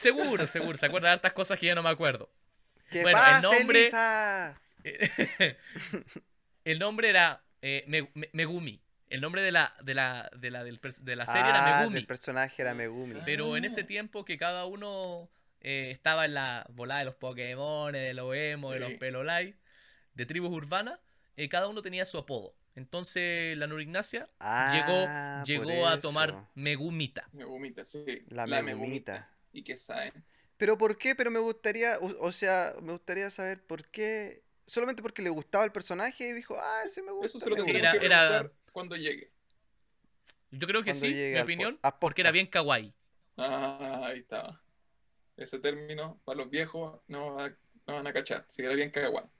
[SPEAKER 3] Seguro, seguro. Se acuerda de hartas cosas que yo no me acuerdo.
[SPEAKER 2] ¿Qué
[SPEAKER 3] Bueno, el
[SPEAKER 2] pasa,
[SPEAKER 3] nombre-
[SPEAKER 2] Elisa?
[SPEAKER 3] el nombre era eh, Me- Me- Megumi. El nombre de la, de la, de la, del de la serie
[SPEAKER 2] Ah,
[SPEAKER 3] era Megumi.
[SPEAKER 2] del personaje era Megumi.
[SPEAKER 3] Pero en
[SPEAKER 1] Ah.
[SPEAKER 3] ese tiempo que cada uno eh, estaba en la volada de los Pokémon, de los emo, de los. Pelolai, de tribus urbanas, eh, cada uno tenía su apodo. Entonces la Nura Ignacia
[SPEAKER 2] Ah,
[SPEAKER 3] llegó, llegó a tomar Megumita.
[SPEAKER 1] Me vomita, sí.
[SPEAKER 2] La
[SPEAKER 1] me
[SPEAKER 2] Megumita.
[SPEAKER 1] ¿Y qué saben?
[SPEAKER 2] Pero ¿por qué? Pero me gustaría, o, o sea, me gustaría saber por qué. Solamente porque le gustaba el personaje y dijo, ah, ese me gusta.
[SPEAKER 1] Eso se lo
[SPEAKER 2] me
[SPEAKER 3] Sí,
[SPEAKER 2] gusta".
[SPEAKER 1] que
[SPEAKER 3] era- era-
[SPEAKER 1] preguntar cuando llegue.
[SPEAKER 3] Yo creo que
[SPEAKER 2] Cuando
[SPEAKER 3] sí, mi opinión, porque era bien kawaii.
[SPEAKER 1] Ah, ahí estaba. Ese término, para los viejos, no, va- no van a cachar. Si era bien cagua.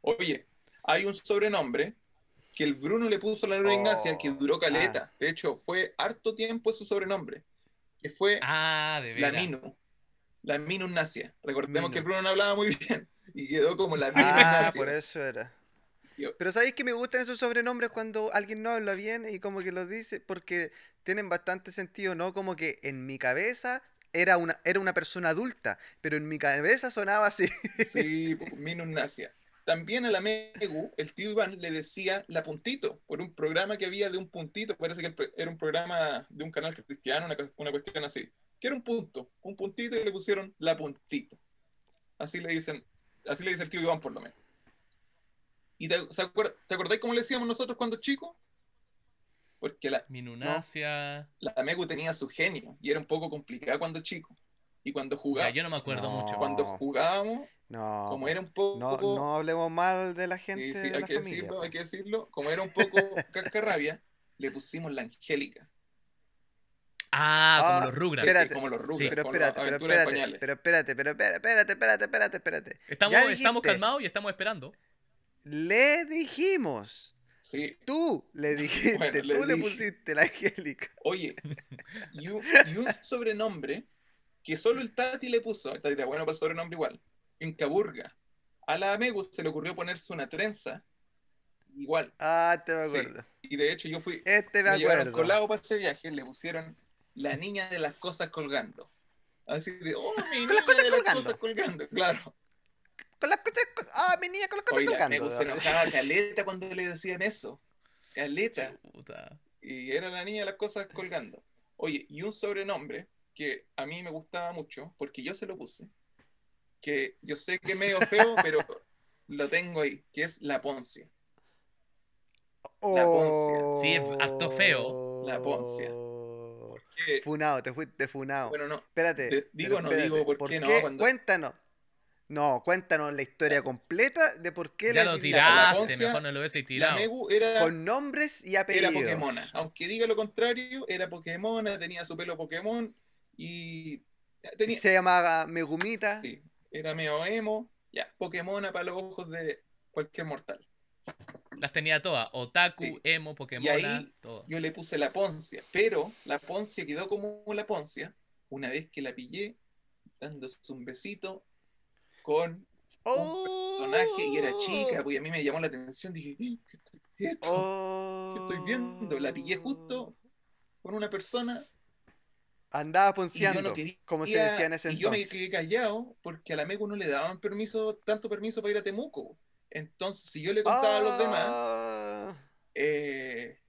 [SPEAKER 1] Oye, hay un sobrenombre que el Bruno le puso a la Nura
[SPEAKER 2] Oh,
[SPEAKER 1] Ignacia que duró
[SPEAKER 2] ah.
[SPEAKER 1] caleta. De hecho, fue harto tiempo su sobrenombre. Que fue
[SPEAKER 3] Ah, de
[SPEAKER 1] la. Minu. La Minu Ignacia. Recordemos
[SPEAKER 2] Minu.
[SPEAKER 1] que el Bruno no hablaba muy bien y quedó como la Minu
[SPEAKER 2] Ah, por eso era. Pero ¿sabéis que me gustan esos sobrenombres cuando alguien no habla bien y como que los dice? Porque tienen bastante sentido, ¿no? Como que en mi cabeza era una, era una persona adulta, pero en mi cabeza sonaba así.
[SPEAKER 1] Sí, pues, Minu Ignacia. También a la Megu, el tío Iván le decía la puntito, por un programa que había de un puntito, parece que era un programa de un canal cristiano, una, una cuestión así, que era un punto, un puntito y le pusieron la puntito. Así le dicen, así le dice el tío Iván por lo menos. ¿Y te, se acuer- te acordáis cómo le decíamos nosotros cuando chicos? Porque la,
[SPEAKER 3] Minunacia.
[SPEAKER 1] la Megu tenía su genio y era un poco complicada cuando chico. Y cuando
[SPEAKER 3] Ya,
[SPEAKER 1] jugaba,
[SPEAKER 3] yo no me acuerdo
[SPEAKER 2] No.
[SPEAKER 3] mucho.
[SPEAKER 1] cuando jugábamos,
[SPEAKER 2] No,
[SPEAKER 1] como
[SPEAKER 2] po.
[SPEAKER 1] era un poco...
[SPEAKER 2] no, no hablemos mal de la gente
[SPEAKER 1] Sí, sí,
[SPEAKER 2] de
[SPEAKER 1] hay
[SPEAKER 2] la
[SPEAKER 1] que
[SPEAKER 2] familia.
[SPEAKER 1] decirlo, hay que decirlo. Como era un poco cascarrabia, le pusimos la Angélica.
[SPEAKER 3] Ah, como
[SPEAKER 2] Ah,
[SPEAKER 3] los Rugrats.
[SPEAKER 2] espérate.
[SPEAKER 1] como los
[SPEAKER 3] Sí.
[SPEAKER 1] Rugrats,
[SPEAKER 2] Pero espérate, pero espérate, pero espérate, pero espérate, espérate, espérate, espérate, espérate.
[SPEAKER 3] Estamos, estamos calmados y estamos esperando.
[SPEAKER 2] Le dijimos.
[SPEAKER 1] Sí.
[SPEAKER 2] Tú le dijiste,
[SPEAKER 1] Bueno, le
[SPEAKER 2] tú le pusiste la Angélica.
[SPEAKER 1] Oye, y un, y un sobrenombre que solo el Tati le puso, el Tati era bueno para el sobrenombre igual, en Caburga. A la Megu se le ocurrió ponerse una trenza igual.
[SPEAKER 2] Ah, te me
[SPEAKER 1] Sí.
[SPEAKER 2] acuerdo.
[SPEAKER 1] Y de hecho yo fui,
[SPEAKER 2] Este me
[SPEAKER 1] me llevaron
[SPEAKER 2] acuerdo.
[SPEAKER 1] colado para ese viaje, le pusieron la niña de las cosas colgando. Así de, oh, mi niña
[SPEAKER 2] las cosas
[SPEAKER 1] de las
[SPEAKER 2] colgando.
[SPEAKER 1] cosas colgando, claro.
[SPEAKER 2] Con las cosas, ah, mi niña con las cosas
[SPEAKER 1] Oye, la
[SPEAKER 2] colgando.
[SPEAKER 1] Megu se enojaba caleta cuando le decían eso. Caleta. Y era la niña de las cosas colgando. Oye, y un sobrenombre que a mí me gustaba mucho, porque yo se lo puse, que yo sé que es medio feo, pero lo tengo ahí, que es la Poncia. La Poncia.
[SPEAKER 3] Sí, es harto feo.
[SPEAKER 1] La Poncia. Que,
[SPEAKER 2] Funado, te fuiste funado.
[SPEAKER 1] bueno, no,
[SPEAKER 2] espérate.
[SPEAKER 1] te- digo,
[SPEAKER 2] pero
[SPEAKER 1] no
[SPEAKER 2] espérate,
[SPEAKER 1] digo por qué no, cuando-
[SPEAKER 2] Cuéntanos. No, cuéntanos la historia completa de por qué
[SPEAKER 3] Ya
[SPEAKER 2] le
[SPEAKER 3] lo
[SPEAKER 2] la
[SPEAKER 3] tiraste,
[SPEAKER 1] Poncia,
[SPEAKER 3] mejor no lo hubiese
[SPEAKER 1] la
[SPEAKER 3] tirado.
[SPEAKER 1] Megu era,
[SPEAKER 2] Con nombres y
[SPEAKER 1] era
[SPEAKER 2] apellidos.
[SPEAKER 1] Pokémona. Aunque diga lo contrario, era Pokémona, tenía su pelo Pokémon y tenía,
[SPEAKER 2] Se llamaba Megumita.
[SPEAKER 1] Sí, era medio emo. Ya, Pokémona para los ojos de cualquier mortal.
[SPEAKER 3] Las tenía todas. Otaku,
[SPEAKER 1] Sí.
[SPEAKER 3] emo, Pokémon,
[SPEAKER 1] ahí-
[SPEAKER 3] todo.
[SPEAKER 1] Yo le puse la Poncia, pero la Poncia quedó como la Poncia una vez que la pillé dándose un besito con
[SPEAKER 2] Oh.
[SPEAKER 1] personaje y era chica, pues y a mí me llamó la atención. Dije, "Eh, ¿qué estoy, qué es esto?
[SPEAKER 2] Oh.
[SPEAKER 1] ¿Qué estoy viendo? La pillé justo con una persona
[SPEAKER 2] Andaba
[SPEAKER 1] no quería.
[SPEAKER 2] como se decía en ese
[SPEAKER 1] y yo me
[SPEAKER 2] entonces.
[SPEAKER 1] quedé callado porque a la Megu no le daban permiso, tanto permiso para ir a Temuco. Entonces, si yo le contaba a los demás,
[SPEAKER 2] Ah.
[SPEAKER 1] eh,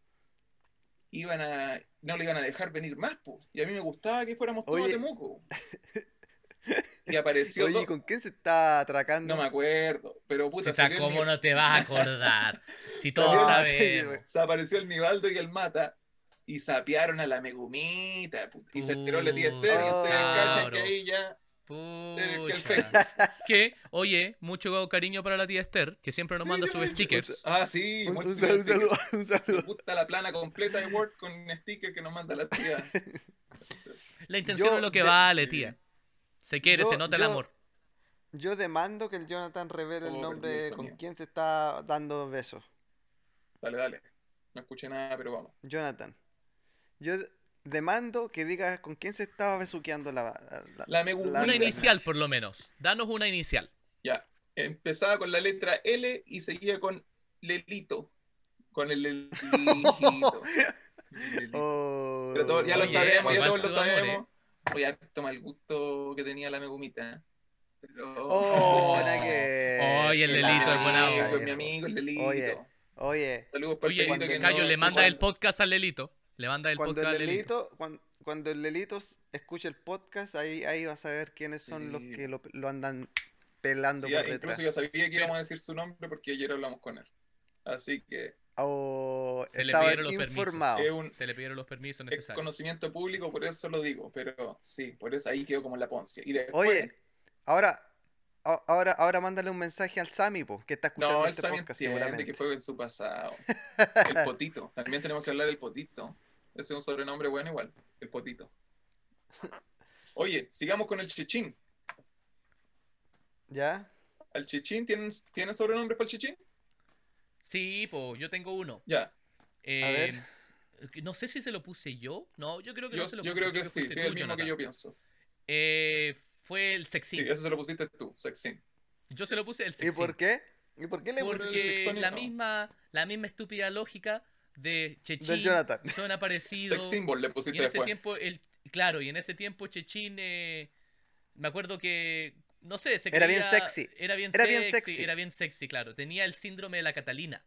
[SPEAKER 1] iban a, no le iban a dejar venir más, po. y a mí me gustaba que fuéramos todos
[SPEAKER 2] Oye.
[SPEAKER 1] a Temuco. Y apareció,
[SPEAKER 2] Oye, ¿con quién se está atracando?
[SPEAKER 1] no me acuerdo, pero puta,
[SPEAKER 3] está,
[SPEAKER 1] el
[SPEAKER 3] ¿cómo no te vas a acordar? Si todos sabemos.
[SPEAKER 1] se apareció el Nivaldo y el Mata y sapearon a la Megumita, puta, y se enteró la tía Esther, y ustedes cachan que ahí ya.
[SPEAKER 3] Que, oye, mucho cariño para la tía Esther, que siempre nos manda sus stickers.
[SPEAKER 1] Ah, sí,
[SPEAKER 2] Un, saludo, un
[SPEAKER 1] Me
[SPEAKER 2] saludo.
[SPEAKER 1] gusta la plana completa de Word con un sticker que nos manda la tía.
[SPEAKER 3] La intención
[SPEAKER 2] Yo
[SPEAKER 3] es lo que
[SPEAKER 2] de-
[SPEAKER 3] vale, tía. Se quiere,
[SPEAKER 2] Yo-
[SPEAKER 3] se nota el amor.
[SPEAKER 2] Yo demando que el Jonathan revele el
[SPEAKER 1] Oh,
[SPEAKER 2] nombre con
[SPEAKER 1] sonido.
[SPEAKER 2] quién se está dando besos.
[SPEAKER 1] Dale, dale. No escuché nada, pero vamos.
[SPEAKER 2] Jonathan. Yo demando que digas con quién se estaba besuqueando la... la-
[SPEAKER 1] La Megumita.
[SPEAKER 3] Una inicial, por lo menos. Danos una inicial.
[SPEAKER 1] Ya. Empezaba con la letra L y seguía con Lelito. Con el Lelito. Lelito.
[SPEAKER 2] Oh,
[SPEAKER 1] Pero todo- ya lo sabemos, ya todos lo sabemos. Oye, harto mal gusto que tenía la megumita. Pero...
[SPEAKER 2] Oh, nada que-
[SPEAKER 3] Oye, el Lelito
[SPEAKER 2] la-
[SPEAKER 3] es buena
[SPEAKER 1] amigo,
[SPEAKER 3] onda.
[SPEAKER 1] es mi amigo, el Lelito.
[SPEAKER 2] Oye, Oye,
[SPEAKER 1] Saludos para
[SPEAKER 3] Oye,
[SPEAKER 1] el Lelito
[SPEAKER 3] Cayo,
[SPEAKER 1] no
[SPEAKER 3] le manda el podcast al Lelito. Le manda el
[SPEAKER 2] cuando
[SPEAKER 3] podcast
[SPEAKER 2] el
[SPEAKER 3] Lelito.
[SPEAKER 2] Lelito, cuando, cuando el Lelito escuche el podcast, ahí, ahí vas a ver quiénes son los que lo, lo andan pelando
[SPEAKER 1] Sí,
[SPEAKER 2] por
[SPEAKER 1] ya-
[SPEAKER 2] detrás.
[SPEAKER 1] incluso ya sabía que íbamos a decir su nombre porque ayer hablamos con él. Así que
[SPEAKER 2] Oh,
[SPEAKER 3] Se le
[SPEAKER 2] estaba
[SPEAKER 3] pidieron los permisos.
[SPEAKER 2] informado.
[SPEAKER 1] es un
[SPEAKER 3] Se le pidieron los permisos
[SPEAKER 1] es
[SPEAKER 3] necesarios.
[SPEAKER 1] conocimiento público, por eso lo digo. Pero sí, por eso ahí quedó como la poncia. Y después,
[SPEAKER 2] Oye, ahora, ahora, ahora mándale un mensaje al Sami, po, que está escuchando
[SPEAKER 1] no,
[SPEAKER 2] este
[SPEAKER 1] sabe
[SPEAKER 2] podcast
[SPEAKER 1] entiende
[SPEAKER 2] seguramente.
[SPEAKER 1] que fue en su pasado. El potito. También tenemos que hablar del potito. Ese es un sobrenombre bueno igual. El potito. Oye, sigamos con el chichín.
[SPEAKER 2] ¿Ya?
[SPEAKER 1] ¿Al chichín tienen, tienen sobrenombre para el chichín?
[SPEAKER 3] Sí, pues yo tengo uno.
[SPEAKER 1] Ya.
[SPEAKER 3] Eh, No sé si se lo puse yo. No, yo creo que
[SPEAKER 1] Yo,
[SPEAKER 3] no se lo
[SPEAKER 1] yo
[SPEAKER 3] puse.
[SPEAKER 1] creo que sí, sí,
[SPEAKER 3] tú,
[SPEAKER 1] el mismo que yo pienso.
[SPEAKER 3] Eh, fue el
[SPEAKER 1] Sí,
[SPEAKER 3] sexy.
[SPEAKER 1] ese se lo pusiste tú, sexín.
[SPEAKER 3] Yo se lo puse el
[SPEAKER 2] ¿Y
[SPEAKER 3] sexy.
[SPEAKER 2] por qué? ¿Y por qué le
[SPEAKER 1] Por-
[SPEAKER 2] pusiste
[SPEAKER 1] el
[SPEAKER 3] Porque
[SPEAKER 1] sexónimo,
[SPEAKER 3] la
[SPEAKER 1] no.
[SPEAKER 3] misma, la misma estúpida lógica de Chechín
[SPEAKER 2] del Jonathan?
[SPEAKER 3] suena parecido.
[SPEAKER 1] Sex symbol le
[SPEAKER 3] Y
[SPEAKER 1] pusiste
[SPEAKER 3] en ese
[SPEAKER 1] después.
[SPEAKER 3] tiempo, el, claro, y en ese tiempo Chechín, eh, me acuerdo que, no sé, se
[SPEAKER 2] Era bien sexy.
[SPEAKER 3] Era bien
[SPEAKER 2] Era bien
[SPEAKER 3] sexy,
[SPEAKER 2] sexy.
[SPEAKER 3] Era bien sexy, claro. Tenía el síndrome de la Catalina,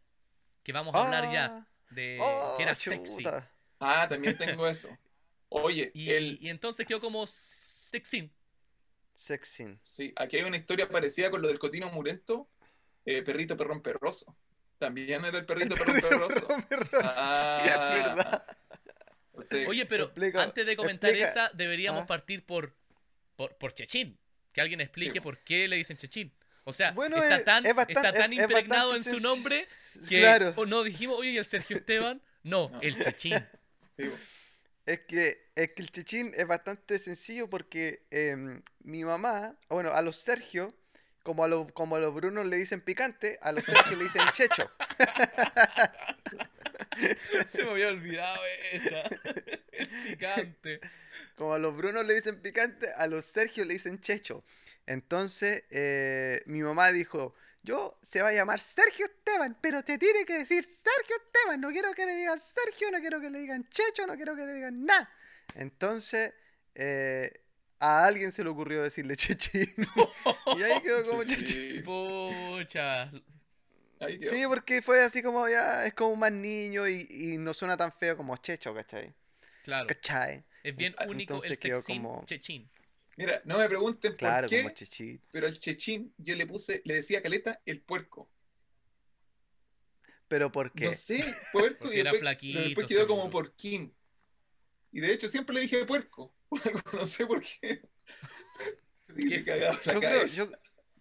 [SPEAKER 3] que vamos a hablar ya,
[SPEAKER 2] Ah,
[SPEAKER 3] de
[SPEAKER 2] oh,
[SPEAKER 3] que era sexy.
[SPEAKER 1] Ah, también tengo eso. Oye,
[SPEAKER 3] Y,
[SPEAKER 1] el,
[SPEAKER 3] y entonces quedó como sexy.
[SPEAKER 2] Sexy.
[SPEAKER 1] sí, aquí hay una historia parecida con lo del Cotino Murento, eh, perrito perrón perroso. También era el perrito perrón perroso. Ah,
[SPEAKER 2] Es verdad.
[SPEAKER 1] Usted-
[SPEAKER 3] Oye, pero
[SPEAKER 2] Explica-
[SPEAKER 3] antes de comentar
[SPEAKER 2] explica-
[SPEAKER 3] esa, deberíamos
[SPEAKER 2] Ah.
[SPEAKER 3] partir por, por, por Chechín. Que alguien explique
[SPEAKER 1] Sí.
[SPEAKER 3] por qué le dicen Chechín. O sea,
[SPEAKER 2] Bueno,
[SPEAKER 3] está,
[SPEAKER 2] es-
[SPEAKER 3] tan,
[SPEAKER 2] es bastante-
[SPEAKER 3] está tan
[SPEAKER 2] es- es
[SPEAKER 3] impregnado en su nombre que
[SPEAKER 2] Claro.
[SPEAKER 3] o no dijimos, oye, ¿y el Sergio Esteban? No,
[SPEAKER 1] No.
[SPEAKER 3] el Chechín.
[SPEAKER 1] sí.
[SPEAKER 2] Es que, es que el chichín es bastante sencillo porque em, mi mamá, bueno, a los Sergio, como a, los, como a los Brunos le dicen picante, a los Sergio le dicen checho.
[SPEAKER 3] Se me había olvidado esa. El picante.
[SPEAKER 2] Como a los Brunos le dicen picante, a los Sergio le dicen checho. Entonces, eh, mi mamá dijo, yo se va a llamar Sergio Esteban, pero te tiene que decir Sergio Esteban. No quiero que le digan Sergio, no quiero que le digan checho, no quiero que le digan nada. Entonces, eh, a alguien se le ocurrió decirle chechín. y ahí quedó como chechín.
[SPEAKER 3] Pucha.
[SPEAKER 2] Sí, porque fue así como ya, es como más niño y, y no suena tan feo como checho, ¿cachai?
[SPEAKER 3] Claro.
[SPEAKER 2] ¿Cachai?
[SPEAKER 3] Es bien
[SPEAKER 1] Ah,
[SPEAKER 3] único
[SPEAKER 2] entonces
[SPEAKER 3] el
[SPEAKER 2] quedó como-
[SPEAKER 3] Chechín.
[SPEAKER 1] Mira, no me pregunten
[SPEAKER 2] Claro,
[SPEAKER 1] por qué,
[SPEAKER 2] como chechín.
[SPEAKER 1] pero al chechín yo le puse, le decía a Caleta el puerco.
[SPEAKER 2] Pero ¿por qué?
[SPEAKER 1] No sé, puerco
[SPEAKER 3] Porque
[SPEAKER 1] y
[SPEAKER 3] era
[SPEAKER 1] después,
[SPEAKER 3] flaquito,
[SPEAKER 1] después quedó como porquín. Y de hecho siempre le dije puerco. no sé por qué.
[SPEAKER 2] Yo creo, yo,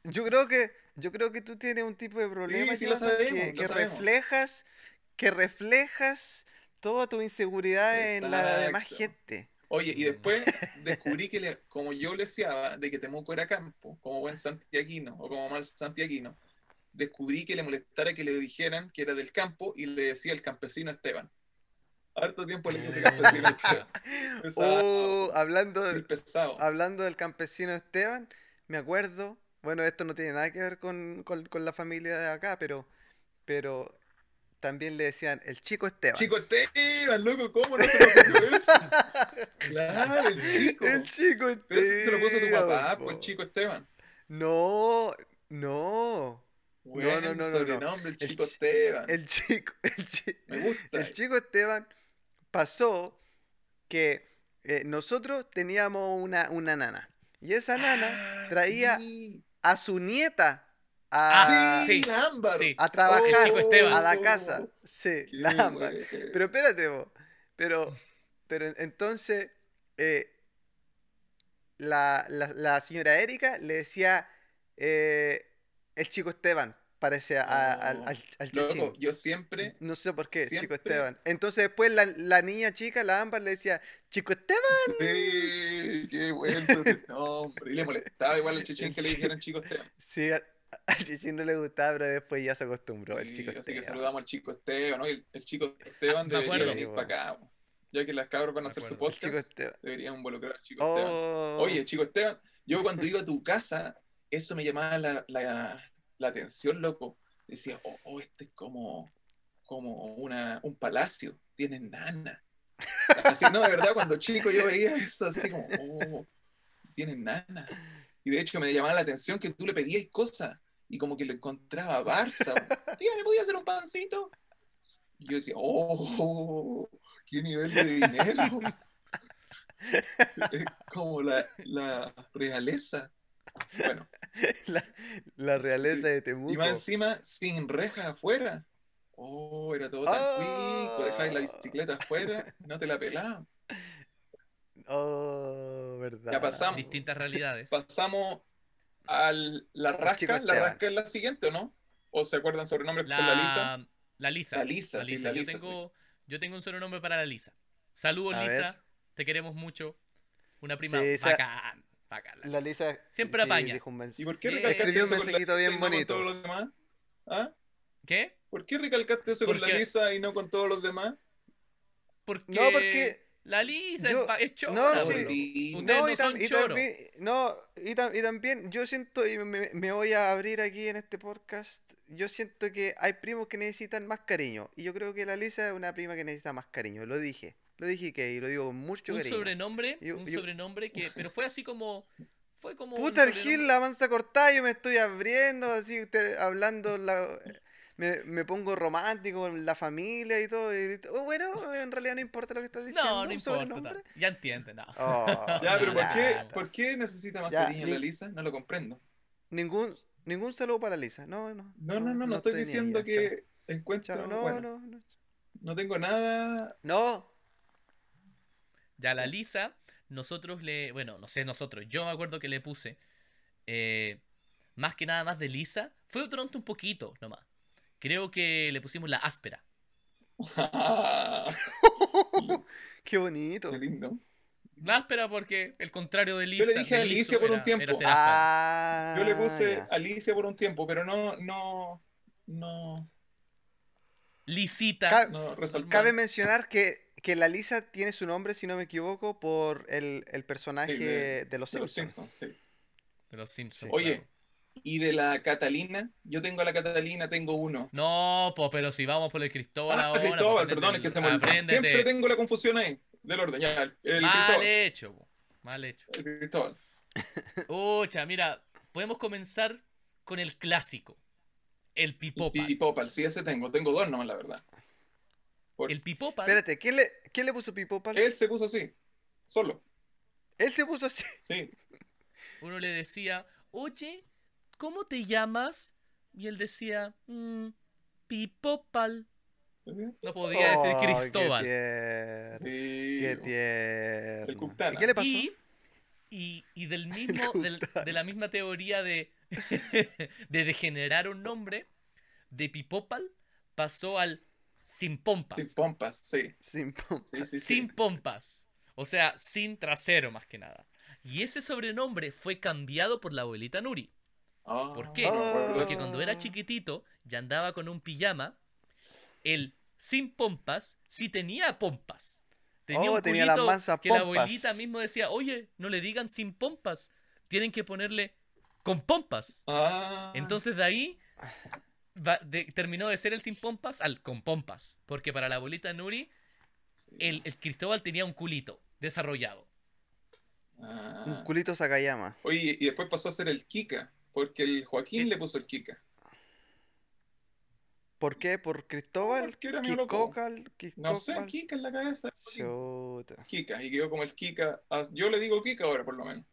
[SPEAKER 2] yo creo que yo creo que tú tienes un tipo de problema
[SPEAKER 1] sí, sabemos,
[SPEAKER 2] que, reflejas que reflejas toda tu inseguridad en la demás gente.
[SPEAKER 1] Oye, y después descubrí que le- como yo le deseaba de que Temuco era campo, como buen santiaguino o como mal santiaguino, descubrí que le molestara que le dijeran que era del campo y le decía el campesino Esteban. Harto tiempo le puse campesino Esteban. Pesado,
[SPEAKER 2] Oh, hablando
[SPEAKER 1] muy
[SPEAKER 2] de-
[SPEAKER 1] pesado.
[SPEAKER 2] hablando del campesino Esteban, me acuerdo, bueno, esto no tiene nada que ver con, con- con la familia de acá, pero pero también le decían el chico Esteban.
[SPEAKER 1] Chico Esteban, loco, ¿cómo no se lo eso? Claro, el chico.
[SPEAKER 2] El chico Esteban.
[SPEAKER 1] Pero eso se lo puso tu papá, pues el chico Esteban.
[SPEAKER 2] No, no.
[SPEAKER 1] Buen
[SPEAKER 2] no, no, no, no.
[SPEAKER 1] sobrenombre, el
[SPEAKER 2] El
[SPEAKER 1] chico
[SPEAKER 2] chi-
[SPEAKER 1] Esteban.
[SPEAKER 2] El chico, el chi-
[SPEAKER 1] Me gusta.
[SPEAKER 2] el chico Esteban pasó que eh, nosotros teníamos una, una nana. Y esa nana
[SPEAKER 1] Ah,
[SPEAKER 2] traía
[SPEAKER 1] sí.
[SPEAKER 2] a su nieta a,
[SPEAKER 3] Ah,
[SPEAKER 1] sí,
[SPEAKER 2] a trabajar a la casa. Sí, la ámbar. Pero espérate, vos. Pero, pero en- entonces eh, la, la- la señora Erika le decía eh, el chico Esteban, parece a- a- al, al, al
[SPEAKER 1] Loco,
[SPEAKER 2] chichín.
[SPEAKER 1] yo siempre.
[SPEAKER 2] No sé por qué, chico Esteban. Entonces después la, la niña chica, la Ámbar, le decía, chico Esteban.
[SPEAKER 1] Sí, qué buen sobrenombre. Y le molestaba igual al chichín que le dijeran chico Esteban.
[SPEAKER 2] Sí, a, a Chichín no le gustaba, pero después ya se acostumbró el
[SPEAKER 1] Sí,
[SPEAKER 2] chico
[SPEAKER 1] así que saludamos al chico Esteban. ¿no? El, el chico Esteban debería
[SPEAKER 3] acuerdo.
[SPEAKER 1] venir para acá. Ya que las cabras van a hacer su
[SPEAKER 3] acuerdo.
[SPEAKER 2] El chico
[SPEAKER 1] podcast,
[SPEAKER 2] Esteban.
[SPEAKER 1] deberían involucrar al chico Esteban.
[SPEAKER 2] Oh,
[SPEAKER 1] Oye, chico Esteban, yo cuando iba a tu casa, eso me llamaba la, la- la atención, loco. Decía, oh, oh, este es como, como una, un palacio, tiene nana. Así, no, de verdad, cuando chico yo veía eso, así como, oh, tienen nana. Y de hecho me llamaba la atención que tú le pedías cosas y como que lo encontraba Barça. Tía, ¿me podía hacer un pancito? Y yo decía, oh, qué nivel de dinero. Es como la, la realeza. Bueno,
[SPEAKER 2] La, la realeza de Temuco.
[SPEAKER 1] y más encima sin rejas afuera. Oh, era todo tan cuico, dejáis la bicicleta afuera, no te la pelaban.
[SPEAKER 2] Oh, verdad.
[SPEAKER 1] Ya pasamos.
[SPEAKER 3] Distintas realidades.
[SPEAKER 1] Pasamos a la rasca. ¿La rasca es la siguiente o no? ¿O se acuerdan sobrenombres con la Lisa?
[SPEAKER 3] La, la Lisa.
[SPEAKER 1] La Lisa, sí, la
[SPEAKER 3] yo,
[SPEAKER 1] Lisa,
[SPEAKER 3] tengo, yo tengo un sobrenombre para la Lisa. Saludos,
[SPEAKER 2] A
[SPEAKER 3] Lisa.
[SPEAKER 2] ver.
[SPEAKER 3] Te queremos mucho. Una prima
[SPEAKER 2] Sí,
[SPEAKER 3] bacán.
[SPEAKER 2] La Lisa
[SPEAKER 3] Siempre apaña.
[SPEAKER 2] dijo un mens-
[SPEAKER 1] ¿Y por qué recalcaste
[SPEAKER 2] un
[SPEAKER 1] eso con la
[SPEAKER 2] bien
[SPEAKER 1] con todos los demás? ¿Ah?
[SPEAKER 3] ¿Qué?
[SPEAKER 1] ¿Por qué recalcaste eso con la Lisa y no con todos los demás?
[SPEAKER 3] Porque,
[SPEAKER 2] No, porque
[SPEAKER 3] la Lisa
[SPEAKER 2] yo-
[SPEAKER 3] es, chora,
[SPEAKER 2] no, sí.
[SPEAKER 3] Ustedes
[SPEAKER 2] no,
[SPEAKER 3] no
[SPEAKER 2] y, tam-
[SPEAKER 3] son
[SPEAKER 2] y también, no, y, tam- y también yo siento, y me, me voy a abrir aquí en este podcast, yo siento que hay primos que necesitan más cariño. Y yo creo que la Lisa es una prima que necesita más cariño. Lo dije, lo dije que y lo digo con mucho
[SPEAKER 3] un
[SPEAKER 2] cariño.
[SPEAKER 3] sobrenombre,
[SPEAKER 2] Yo-
[SPEAKER 3] un
[SPEAKER 2] yo-
[SPEAKER 3] sobrenombre que, pero fue así como, fue como
[SPEAKER 2] Puta el Gil, la mansa cortada, yo me estoy abriendo, así, usted hablando, la- me, me pongo romántico con la familia y todo. y- oh, bueno, en realidad no importa lo que estás diciendo.
[SPEAKER 3] No, no
[SPEAKER 2] un
[SPEAKER 3] importa. Ya entiende, no.
[SPEAKER 2] Oh,
[SPEAKER 1] Ya, pero ¿por qué. ¿por qué necesita más
[SPEAKER 2] Ya,
[SPEAKER 1] cariño
[SPEAKER 2] ni-
[SPEAKER 1] la Lisa? No lo comprendo.
[SPEAKER 2] Ningún, ningún saludo para Lisa. No, no.
[SPEAKER 1] No, no, no, no, estoy diciendo que encuentro.
[SPEAKER 2] chao. Chao, no,
[SPEAKER 1] bueno,
[SPEAKER 2] no, no.
[SPEAKER 1] no tengo nada.
[SPEAKER 2] No,
[SPEAKER 3] Ya la Lisa, nosotros le. Bueno, no sé, nosotros. Yo me acuerdo que le puse. eh, más que nada más de Lisa. Fue durante un poquito nomás. Creo que le pusimos la áspera.
[SPEAKER 2] qué bonito.
[SPEAKER 1] Qué lindo.
[SPEAKER 3] La áspera porque el contrario de Lisa.
[SPEAKER 1] le dije a Alicia por un tiempo.
[SPEAKER 2] Ah,
[SPEAKER 1] Yo le puse
[SPEAKER 2] ya.
[SPEAKER 1] Alicia por un tiempo, pero no, no, no,
[SPEAKER 3] Lisita.
[SPEAKER 1] No.
[SPEAKER 2] Cabe mencionar que, que la Lisa tiene su nombre, si no me equivoco, por el, el personaje
[SPEAKER 1] Sí, de-
[SPEAKER 2] de, los
[SPEAKER 1] de los
[SPEAKER 2] Simpsons.
[SPEAKER 1] Simpsons, sí.
[SPEAKER 3] De los Simpsons.
[SPEAKER 1] Oye,
[SPEAKER 3] claro.
[SPEAKER 1] Y de la Catalina, yo tengo a la Catalina, tengo uno.
[SPEAKER 3] No, pues, pero si vamos por el Cristóbal
[SPEAKER 1] Ah,
[SPEAKER 3] ahora.
[SPEAKER 1] Cristóbal,
[SPEAKER 3] pues,
[SPEAKER 1] perdón, es que se me olvidó. Siempre tengo la confusión ahí, del orden. Ya, el, el
[SPEAKER 3] Mal
[SPEAKER 1] Cristóbal.
[SPEAKER 3] hecho, po, mal hecho.
[SPEAKER 1] El Cristóbal.
[SPEAKER 3] Ucha, mira, podemos comenzar con el clásico. El pipopa.
[SPEAKER 1] Pipopal, sí, ese tengo. Tengo dos nomás, la verdad. Por-
[SPEAKER 3] El pipopa.
[SPEAKER 2] Espérate, ¿quién le, quién le puso Pipopal?
[SPEAKER 1] Él se puso así, solo.
[SPEAKER 2] Él se puso así.
[SPEAKER 1] Sí.
[SPEAKER 3] Uno le decía, oye, ¿cómo te llamas? Y él decía, "Mm, Pipopal. No podía decir
[SPEAKER 2] Oh,
[SPEAKER 3] Cristóbal.
[SPEAKER 2] Qué tierno.
[SPEAKER 1] Sí.
[SPEAKER 2] Qué tierno.
[SPEAKER 1] El.
[SPEAKER 2] ¿Y qué le pasó?
[SPEAKER 3] Y, y, y del mismo, del- de la misma teoría de, de degenerar un nombre, de Pipopal pasó al sin pompas.
[SPEAKER 1] Sin pompas, sí.
[SPEAKER 2] Sin pom-
[SPEAKER 1] Sí, sí, sí.
[SPEAKER 3] Sin pompas. O sea, sin trasero más que nada. Y ese sobrenombre fue cambiado por la abuelita Nuri.
[SPEAKER 1] Ah,
[SPEAKER 3] ¿Por qué?
[SPEAKER 1] acuerdo.
[SPEAKER 3] Porque cuando era chiquitito y andaba con un pijama, el sin pompas sí tenía pompas. Tenía
[SPEAKER 2] Oh,
[SPEAKER 3] un
[SPEAKER 2] tenía
[SPEAKER 3] culito
[SPEAKER 2] mansas
[SPEAKER 3] que la
[SPEAKER 2] pompas.
[SPEAKER 3] abuelita mismo decía, oye, no le digan sin pompas, tienen que ponerle con pompas.
[SPEAKER 1] Ah,
[SPEAKER 3] Entonces de ahí va- de- terminó de ser el sin pompas al con pompas. Porque para la abuelita Nuri,
[SPEAKER 1] sí.
[SPEAKER 3] el, el Cristóbal tenía un culito desarrollado.
[SPEAKER 1] Ah.
[SPEAKER 2] Un culito Sakayama.
[SPEAKER 1] Oye, y después pasó a ser el Kika, porque el Joaquín
[SPEAKER 3] Es-
[SPEAKER 1] le puso el Kika.
[SPEAKER 2] ¿Por qué? ¿Por Cristóbal?
[SPEAKER 1] Porque era. No sé. Kika en la cabeza.
[SPEAKER 2] Chuta.
[SPEAKER 1] Kika, y quedó como el Kika. Ah, Yo le digo Kika ahora, por lo menos.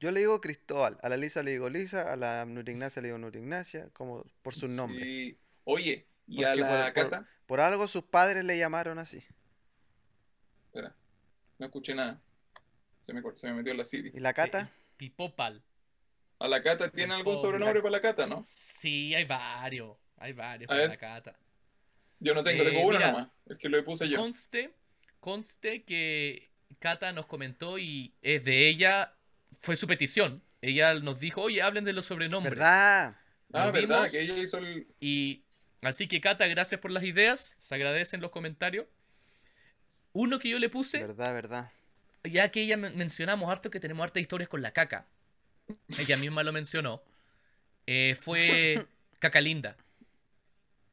[SPEAKER 2] Yo le digo Cristóbal, a la Lisa le digo Lisa, a la Nuri Ignacia le digo Nuri Ignacia, como por sus nombres.
[SPEAKER 1] Sí. Oye, y a la
[SPEAKER 2] por-
[SPEAKER 1] Cata.
[SPEAKER 2] Por algo sus padres le llamaron así.
[SPEAKER 1] Espera, no escuché nada. Se me, se me metió la Siri.
[SPEAKER 2] ¿Y la Cata?
[SPEAKER 3] Pipopal.
[SPEAKER 1] ¿A la Cata tiene algún sobrenombre para la Cata, no?
[SPEAKER 3] Sí, hay varios. Hay varios
[SPEAKER 1] A
[SPEAKER 3] para
[SPEAKER 1] ver.
[SPEAKER 3] la cata.
[SPEAKER 1] Yo no tengo,
[SPEAKER 3] Eh,
[SPEAKER 1] tengo uno
[SPEAKER 3] mira.
[SPEAKER 1] nomás. El que lo puse yo.
[SPEAKER 3] Conste, conste que Cata nos comentó y es de ella, fue su petición. Ella nos dijo, oye, hablen de los sobrenombres.
[SPEAKER 2] ¿Verdad?
[SPEAKER 1] Ah, verdad,
[SPEAKER 3] vimos
[SPEAKER 1] que ella hizo el.
[SPEAKER 3] Y así que Cata, gracias por las ideas. Se agradecen los comentarios. Uno que yo le puse,
[SPEAKER 2] ¿Verdad, verdad?
[SPEAKER 3] ya que ella men- mencionamos harto que tenemos hartas historias con la caca. Ella misma lo mencionó. eh, fue Caca Linda.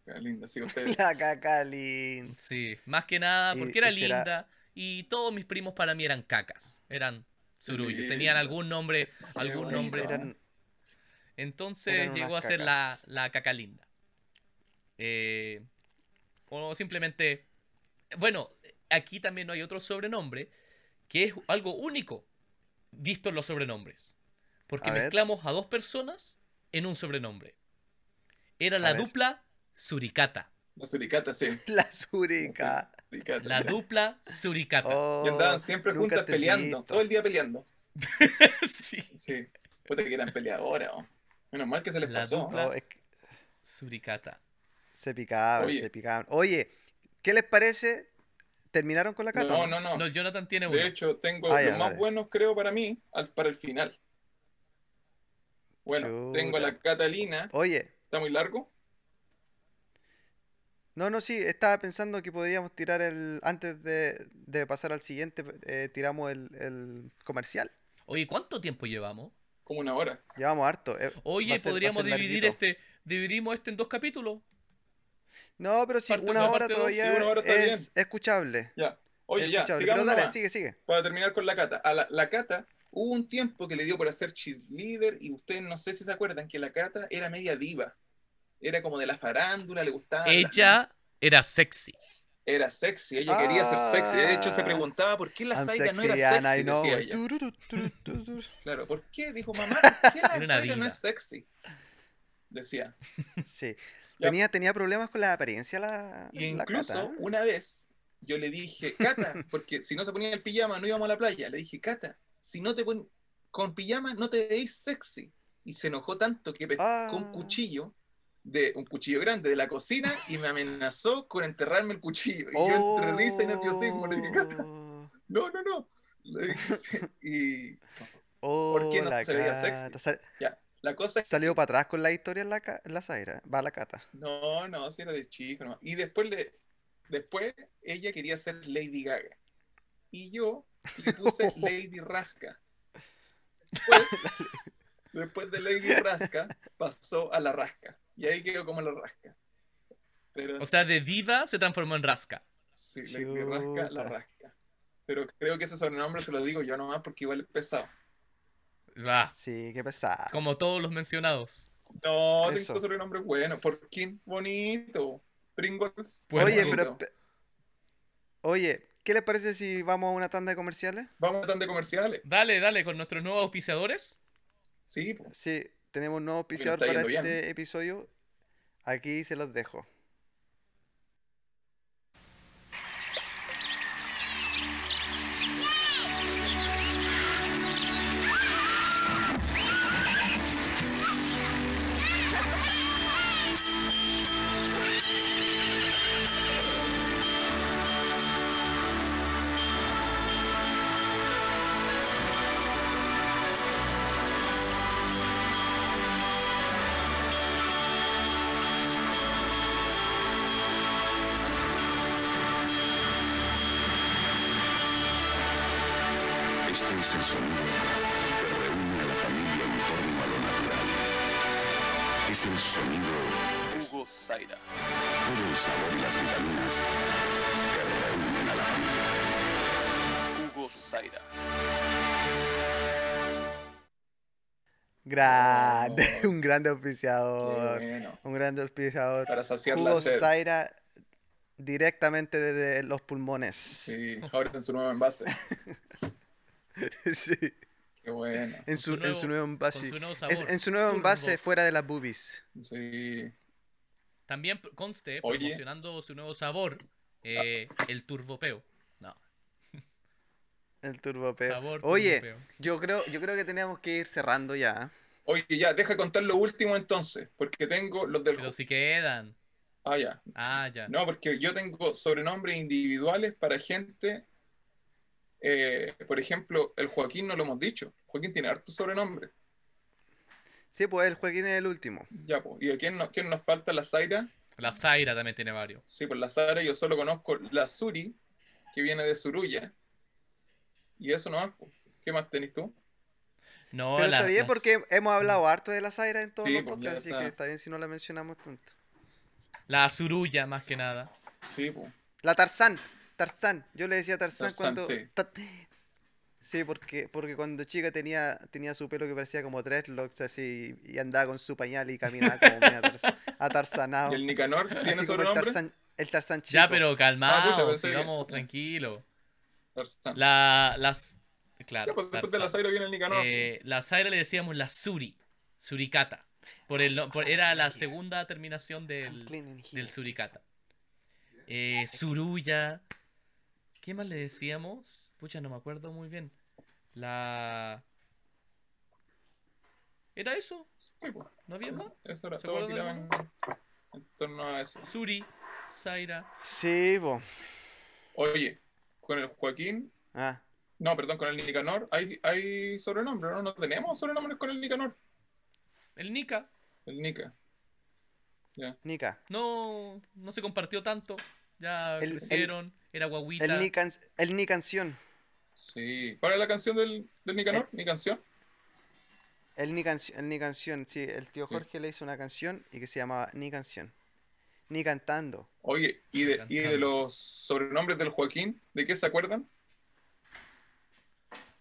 [SPEAKER 1] Qué linda, sí, ustedes.
[SPEAKER 2] La cacalín.
[SPEAKER 3] Sí, más que nada
[SPEAKER 2] Y-
[SPEAKER 3] porque era
[SPEAKER 2] y será-
[SPEAKER 3] linda y todos mis primos para mí eran cacas, eran tenían algún nombre, algún nombre. Entonces
[SPEAKER 2] eran
[SPEAKER 3] llegó a ser la, la caca linda. Eh, o simplemente, bueno, aquí también no hay otro sobrenombre que es algo único visto en los sobrenombres. Porque
[SPEAKER 2] A ver.
[SPEAKER 3] mezclamos a dos personas en un sobrenombre. Era la
[SPEAKER 2] ver.
[SPEAKER 3] dupla Suricata.
[SPEAKER 1] La suricata, sí.
[SPEAKER 2] la surica.
[SPEAKER 1] suricata,
[SPEAKER 3] La
[SPEAKER 1] sí.
[SPEAKER 3] dupla Suricata.
[SPEAKER 1] Y andaban
[SPEAKER 2] Oh,
[SPEAKER 1] siempre juntas peleando,
[SPEAKER 2] visto.
[SPEAKER 1] todo el día peleando.
[SPEAKER 3] sí.
[SPEAKER 1] Sí. Puta que eran peleadoras. oh. Menos mal que se les
[SPEAKER 3] La
[SPEAKER 1] pasó.
[SPEAKER 3] dupla-
[SPEAKER 2] Oh, es que
[SPEAKER 3] Suricata.
[SPEAKER 2] se picaban,
[SPEAKER 1] Oye.
[SPEAKER 2] se picaban. Oye, ¿qué les parece? ¿Terminaron con la cata?
[SPEAKER 1] No, no, no.
[SPEAKER 3] No, Jonathan tiene uno.
[SPEAKER 1] De hecho, tengo
[SPEAKER 2] Ah, ya,
[SPEAKER 1] los más buenos, creo, para mí, al- para el final. Bueno, tengo a la. Catalina.
[SPEAKER 2] Oye,
[SPEAKER 1] ¿Está muy largo?
[SPEAKER 2] No, no, sí, estaba pensando que podíamos tirar el. Antes de, de pasar al siguiente, eh, tiramos el, el comercial.
[SPEAKER 3] Oye, ¿cuánto tiempo llevamos?
[SPEAKER 1] Como una hora.
[SPEAKER 2] Llevamos harto. eh,
[SPEAKER 3] Oye,
[SPEAKER 2] ser-
[SPEAKER 3] podríamos dividir
[SPEAKER 2] larguito.
[SPEAKER 3] este, dividimos este en dos capítulos.
[SPEAKER 2] No, pero sí,
[SPEAKER 3] parte
[SPEAKER 2] una hora todavía
[SPEAKER 1] Sí, una hora está
[SPEAKER 2] es escuchable.
[SPEAKER 1] Ya. Oye, ya,
[SPEAKER 2] escuchable.
[SPEAKER 1] sigamos
[SPEAKER 2] Pero dale, sigue, sigue.
[SPEAKER 1] Para terminar con la Cata. A la, la Cata hubo un tiempo que le dio por hacer cheerleader y ustedes no sé si se acuerdan que la Cata era media diva. Era como de la farándula, le gustaba.
[SPEAKER 3] Ella era sexy.
[SPEAKER 1] Era sexy, ella quería ser sexy. De hecho, se
[SPEAKER 2] Ah.
[SPEAKER 1] preguntaba por qué la
[SPEAKER 2] I'm
[SPEAKER 1] Zaira no era sexy, decía ella.
[SPEAKER 2] Tururu.
[SPEAKER 1] Claro, ¿por qué? Dijo mamá, ¿por qué la Zaira no es sexy? Decía.
[SPEAKER 2] Sí. Tenía, tenía problemas con la apariencia la,
[SPEAKER 1] Y
[SPEAKER 2] la
[SPEAKER 1] incluso
[SPEAKER 2] Cata, ¿eh?
[SPEAKER 1] una vez yo le dije, Cata, porque si no se ponía el pijama no íbamos a la playa. Le dije, Cata, si no te pones con pijama no te veis sexy. Y se enojó tanto que pescó un
[SPEAKER 2] Ah.
[SPEAKER 1] cuchillo, de un cuchillo grande de la cocina y me amenazó con enterrarme el cuchillo. Y yo entre risa y nerviosismo le dije,
[SPEAKER 2] Oh,
[SPEAKER 1] no, no, no. Le dije, sí. y
[SPEAKER 2] oh,
[SPEAKER 1] ¿Por qué no
[SPEAKER 2] la
[SPEAKER 1] se veía sexy?
[SPEAKER 2] Sal-
[SPEAKER 1] ya, la cosa es
[SPEAKER 2] salió para atrás con la historia en la, ca- en la Zaira. Va la Cata.
[SPEAKER 1] No, no, si era de chico nomás. Y después le, después ella quería ser Lady Gaga. Y yo le puse Lady Rasca. Después, después de Lady Rasca, pasó a la rasca. Y ahí quedó como la rasca. Pero
[SPEAKER 3] O sea, de diva se transformó en rasca.
[SPEAKER 1] sí, Lady Rasca, la rasca. Pero creo que ese sobrenombre se lo digo yo nomás porque igual es pesado.
[SPEAKER 3] Va.
[SPEAKER 2] Sí, qué pesada.
[SPEAKER 3] Como todos los mencionados.
[SPEAKER 1] No,
[SPEAKER 2] Eso.
[SPEAKER 1] tengo sobrenombre bueno. Porkin, bonito. Pringles,
[SPEAKER 3] Pues
[SPEAKER 2] Oye,
[SPEAKER 1] bonito.
[SPEAKER 2] pero. pe- Oye, ¿qué les parece si vamos a una tanda de comerciales?
[SPEAKER 1] Vamos a tan de comerciales.
[SPEAKER 3] Dale, dale, con nuestros nuevos auspiciadores.
[SPEAKER 1] Sí.
[SPEAKER 2] Sí, tenemos un nuevo auspiciador para este
[SPEAKER 1] bien.
[SPEAKER 2] episodio. Aquí se los dejo.
[SPEAKER 3] Zaira.
[SPEAKER 4] todo el sabor y las vitaminas que reúnen a la familia.
[SPEAKER 3] Hugo Zaira.
[SPEAKER 2] Grande,
[SPEAKER 1] Oh.
[SPEAKER 2] un grande
[SPEAKER 1] Qué
[SPEAKER 2] auspiciador.
[SPEAKER 1] bueno.
[SPEAKER 2] Un grande auspiciador.
[SPEAKER 1] Para saciar la
[SPEAKER 2] Hugo
[SPEAKER 1] sed.
[SPEAKER 2] Zaira directamente desde los pulmones.
[SPEAKER 1] Sí, ahora en su nuevo envase.
[SPEAKER 2] Sí,
[SPEAKER 1] Qué bueno.
[SPEAKER 2] En,
[SPEAKER 3] su
[SPEAKER 2] su, en su
[SPEAKER 3] nuevo-
[SPEAKER 2] envase.
[SPEAKER 3] Con su nuevo
[SPEAKER 2] Es-
[SPEAKER 3] sabor.
[SPEAKER 2] en su nuevo
[SPEAKER 3] Turbo.
[SPEAKER 2] envase fuera de las boobies.
[SPEAKER 1] Sí.
[SPEAKER 3] También conste,
[SPEAKER 1] Oye.
[SPEAKER 3] promocionando su nuevo sabor, eh, el turbopeo. No,
[SPEAKER 2] El turbopeo.
[SPEAKER 3] sabor
[SPEAKER 2] Oye,
[SPEAKER 3] turbopeo.
[SPEAKER 2] yo creo, yo creo que teníamos que ir cerrando ya.
[SPEAKER 1] Oye, ya, deja contar lo último entonces, porque tengo los del...
[SPEAKER 3] Pero si quedan.
[SPEAKER 1] Ah, ya.
[SPEAKER 3] Ah, ya.
[SPEAKER 1] No, porque yo tengo sobrenombres individuales para gente... eh, por ejemplo, el Joaquín no lo hemos dicho. Joaquín tiene harto sobrenombre.
[SPEAKER 2] Sí, pues el Joaquín es el último.
[SPEAKER 1] Ya, pues. ¿Y a quién, nos- quién nos falta? La Zaira.
[SPEAKER 3] La Zaira también tiene varios.
[SPEAKER 1] Sí, pues la Zaira yo solo conozco la Suri, que viene de Surulla. Y eso no pues. ¿Qué más tenés tú?
[SPEAKER 3] No,
[SPEAKER 2] Pero
[SPEAKER 3] la-
[SPEAKER 2] está bien
[SPEAKER 3] las-
[SPEAKER 2] porque hemos hablado harto de la Zaira en todos
[SPEAKER 1] Sí,
[SPEAKER 2] los
[SPEAKER 1] pues,
[SPEAKER 2] podcasts, así
[SPEAKER 1] está.
[SPEAKER 2] que está bien si no la mencionamos tanto.
[SPEAKER 3] La Zurulla, más que nada.
[SPEAKER 1] Sí, pues.
[SPEAKER 2] La Tarzán. Tarzán. Yo le decía Tarzán,
[SPEAKER 1] Tarzán,
[SPEAKER 2] cuando.
[SPEAKER 1] sí.
[SPEAKER 2] Sí, porque, porque cuando chica tenía, tenía su pelo que parecía como dreadlocks así y andaba con su pañal y caminaba como atarzanado.
[SPEAKER 1] ¿Y el Nicanor tiene
[SPEAKER 2] como el
[SPEAKER 1] sobrenombre?
[SPEAKER 2] Tarzán, el Tarzán chico.
[SPEAKER 3] Ya, pero calmado,
[SPEAKER 1] que-
[SPEAKER 3] sigamos tranquilo.
[SPEAKER 1] Tarzán.
[SPEAKER 3] La, las,
[SPEAKER 1] Ya,
[SPEAKER 3] claro,
[SPEAKER 1] pues, después de la. Zaira viene el Nicanor.
[SPEAKER 3] Eh, la Zaira le decíamos la Suri, Suricata. Por el, no- por- era la segunda terminación del,
[SPEAKER 2] and
[SPEAKER 3] del. Suricata. Eh, Surulla. ¿Qué más le decíamos? Pucha, no me acuerdo muy bien. La. ¿Era eso?
[SPEAKER 1] Sí, pues.
[SPEAKER 3] ¿No había más?
[SPEAKER 1] Eso era
[SPEAKER 3] ¿Se
[SPEAKER 1] todo
[SPEAKER 3] de
[SPEAKER 1] en, en torno a eso.
[SPEAKER 3] Suri, Zaira.
[SPEAKER 2] Sí, po.
[SPEAKER 1] Oye, con el Joaquín,
[SPEAKER 2] Ah,
[SPEAKER 1] no, perdón, con el Nicanor, hay, hay sobrenombre, ¿no? No tenemos sobrenombres con el Nicanor.
[SPEAKER 3] El Nika.
[SPEAKER 1] El Nica. Ya.
[SPEAKER 2] Nika.
[SPEAKER 3] No, no se compartió tanto. Ya
[SPEAKER 2] El- el-
[SPEAKER 3] crecieron. Era guaguita.
[SPEAKER 2] El ni, can- el ni canción.
[SPEAKER 1] Sí. ¿Cuál es la canción del, del Nicanor? ¿Ni canción?
[SPEAKER 2] El ni, canci- el ni canción. Sí, el tío
[SPEAKER 1] Sí.
[SPEAKER 2] Jorge le hizo una canción y que se llamaba Ni canción. Ni cantando.
[SPEAKER 1] Oye, ¿y de, y de los sobrenombres del Joaquín? ¿De qué se acuerdan?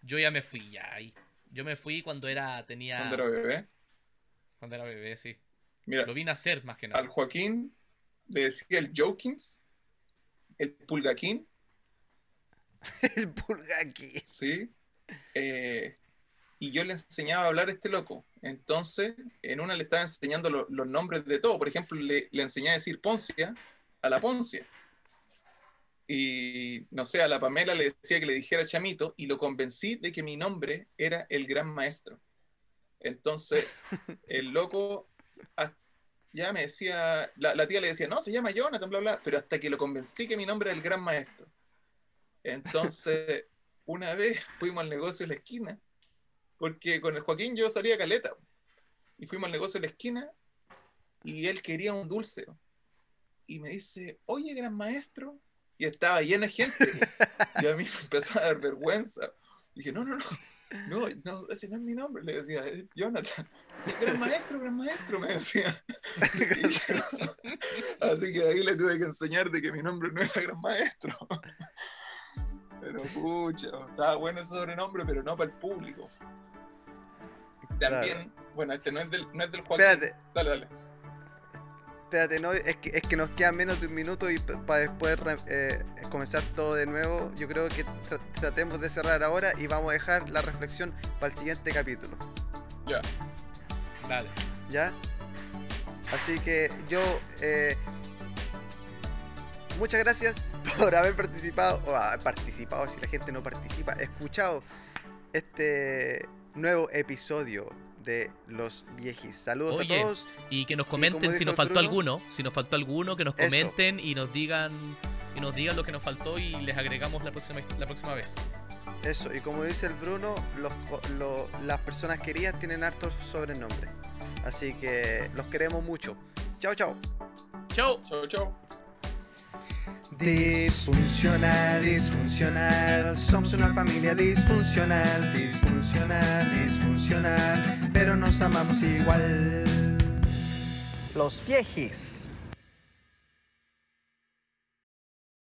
[SPEAKER 3] Yo ya me fui ya ahí. Yo me fui cuando era. tenía.
[SPEAKER 1] Cuando era bebé.
[SPEAKER 3] cuando era bebé, sí.
[SPEAKER 1] Mira,
[SPEAKER 3] Lo vine a hacer más que
[SPEAKER 1] al
[SPEAKER 3] nada.
[SPEAKER 1] Joaquín le decía el Jokins, el Pulgaquín,
[SPEAKER 2] el pulga aquí.
[SPEAKER 1] Sí. Eh, y yo le enseñaba a hablar a este loco. Entonces, en una le estaba enseñando lo- los nombres de todo. Por ejemplo, le, le enseñé a decir Poncia a la Poncia. Y no sé, a la Pamela le decía que le dijera Chamito y lo convencí de que mi nombre era el gran maestro. Entonces, el loco ya me decía, la, tía le decía, no, se llama Jonathan, bla, bla, pero hasta que lo convencí que mi nombre era el gran maestro. Entonces, una vez fuimos al negocio de la esquina, porque con el Joaquín yo salía caleta, y fuimos al negocio de la esquina, y él quería un dulce. Y me dice, oye, gran maestro, y estaba llena de gente, y a mí me empezó a dar vergüenza. Dije, no, no, no, no, no, ese no es mi nombre, le decía, "es Jonathan. Gran maestro, gran maestro, me decía. Así que ahí le tuve que enseñar de que mi nombre no era gran maestro. Pero pucha, estaba bueno ese sobrenombre, pero no para el público. También, bueno, este no es del, no es del Joaquín.
[SPEAKER 2] Espérate,
[SPEAKER 1] Dale, dale.
[SPEAKER 2] Espérate, no, es que, es que nos quedan menos de un minuto y para después re- eh, comenzar todo de nuevo, yo creo que tra- tratemos de cerrar ahora y vamos a dejar la reflexión para el siguiente capítulo.
[SPEAKER 1] Ya.
[SPEAKER 3] Dale.
[SPEAKER 2] ¿Ya? Así que yo, eh, muchas gracias por haber participado, o haber participado si la gente no participa, escuchado este nuevo episodio de Los Viejis. Saludos
[SPEAKER 3] Oye,
[SPEAKER 2] a todos.
[SPEAKER 3] Y que nos comenten si nos faltó
[SPEAKER 2] Bruno,
[SPEAKER 3] alguno. Si nos faltó alguno, que nos
[SPEAKER 2] Eso.
[SPEAKER 3] comenten y nos digan. Y nos digan lo que nos faltó y les agregamos la próxima, la próxima vez.
[SPEAKER 2] Eso, y como dice el Bruno, los, co- lo- las personas queridas tienen hartos sobrenombres. Así que los queremos mucho. Chao, chao.
[SPEAKER 3] ¡Chao!
[SPEAKER 1] Chau, chau.
[SPEAKER 2] Disfuncional, disfuncional, somos una familia disfuncional, disfuncional, disfuncional, pero nos amamos igual. Los viejis.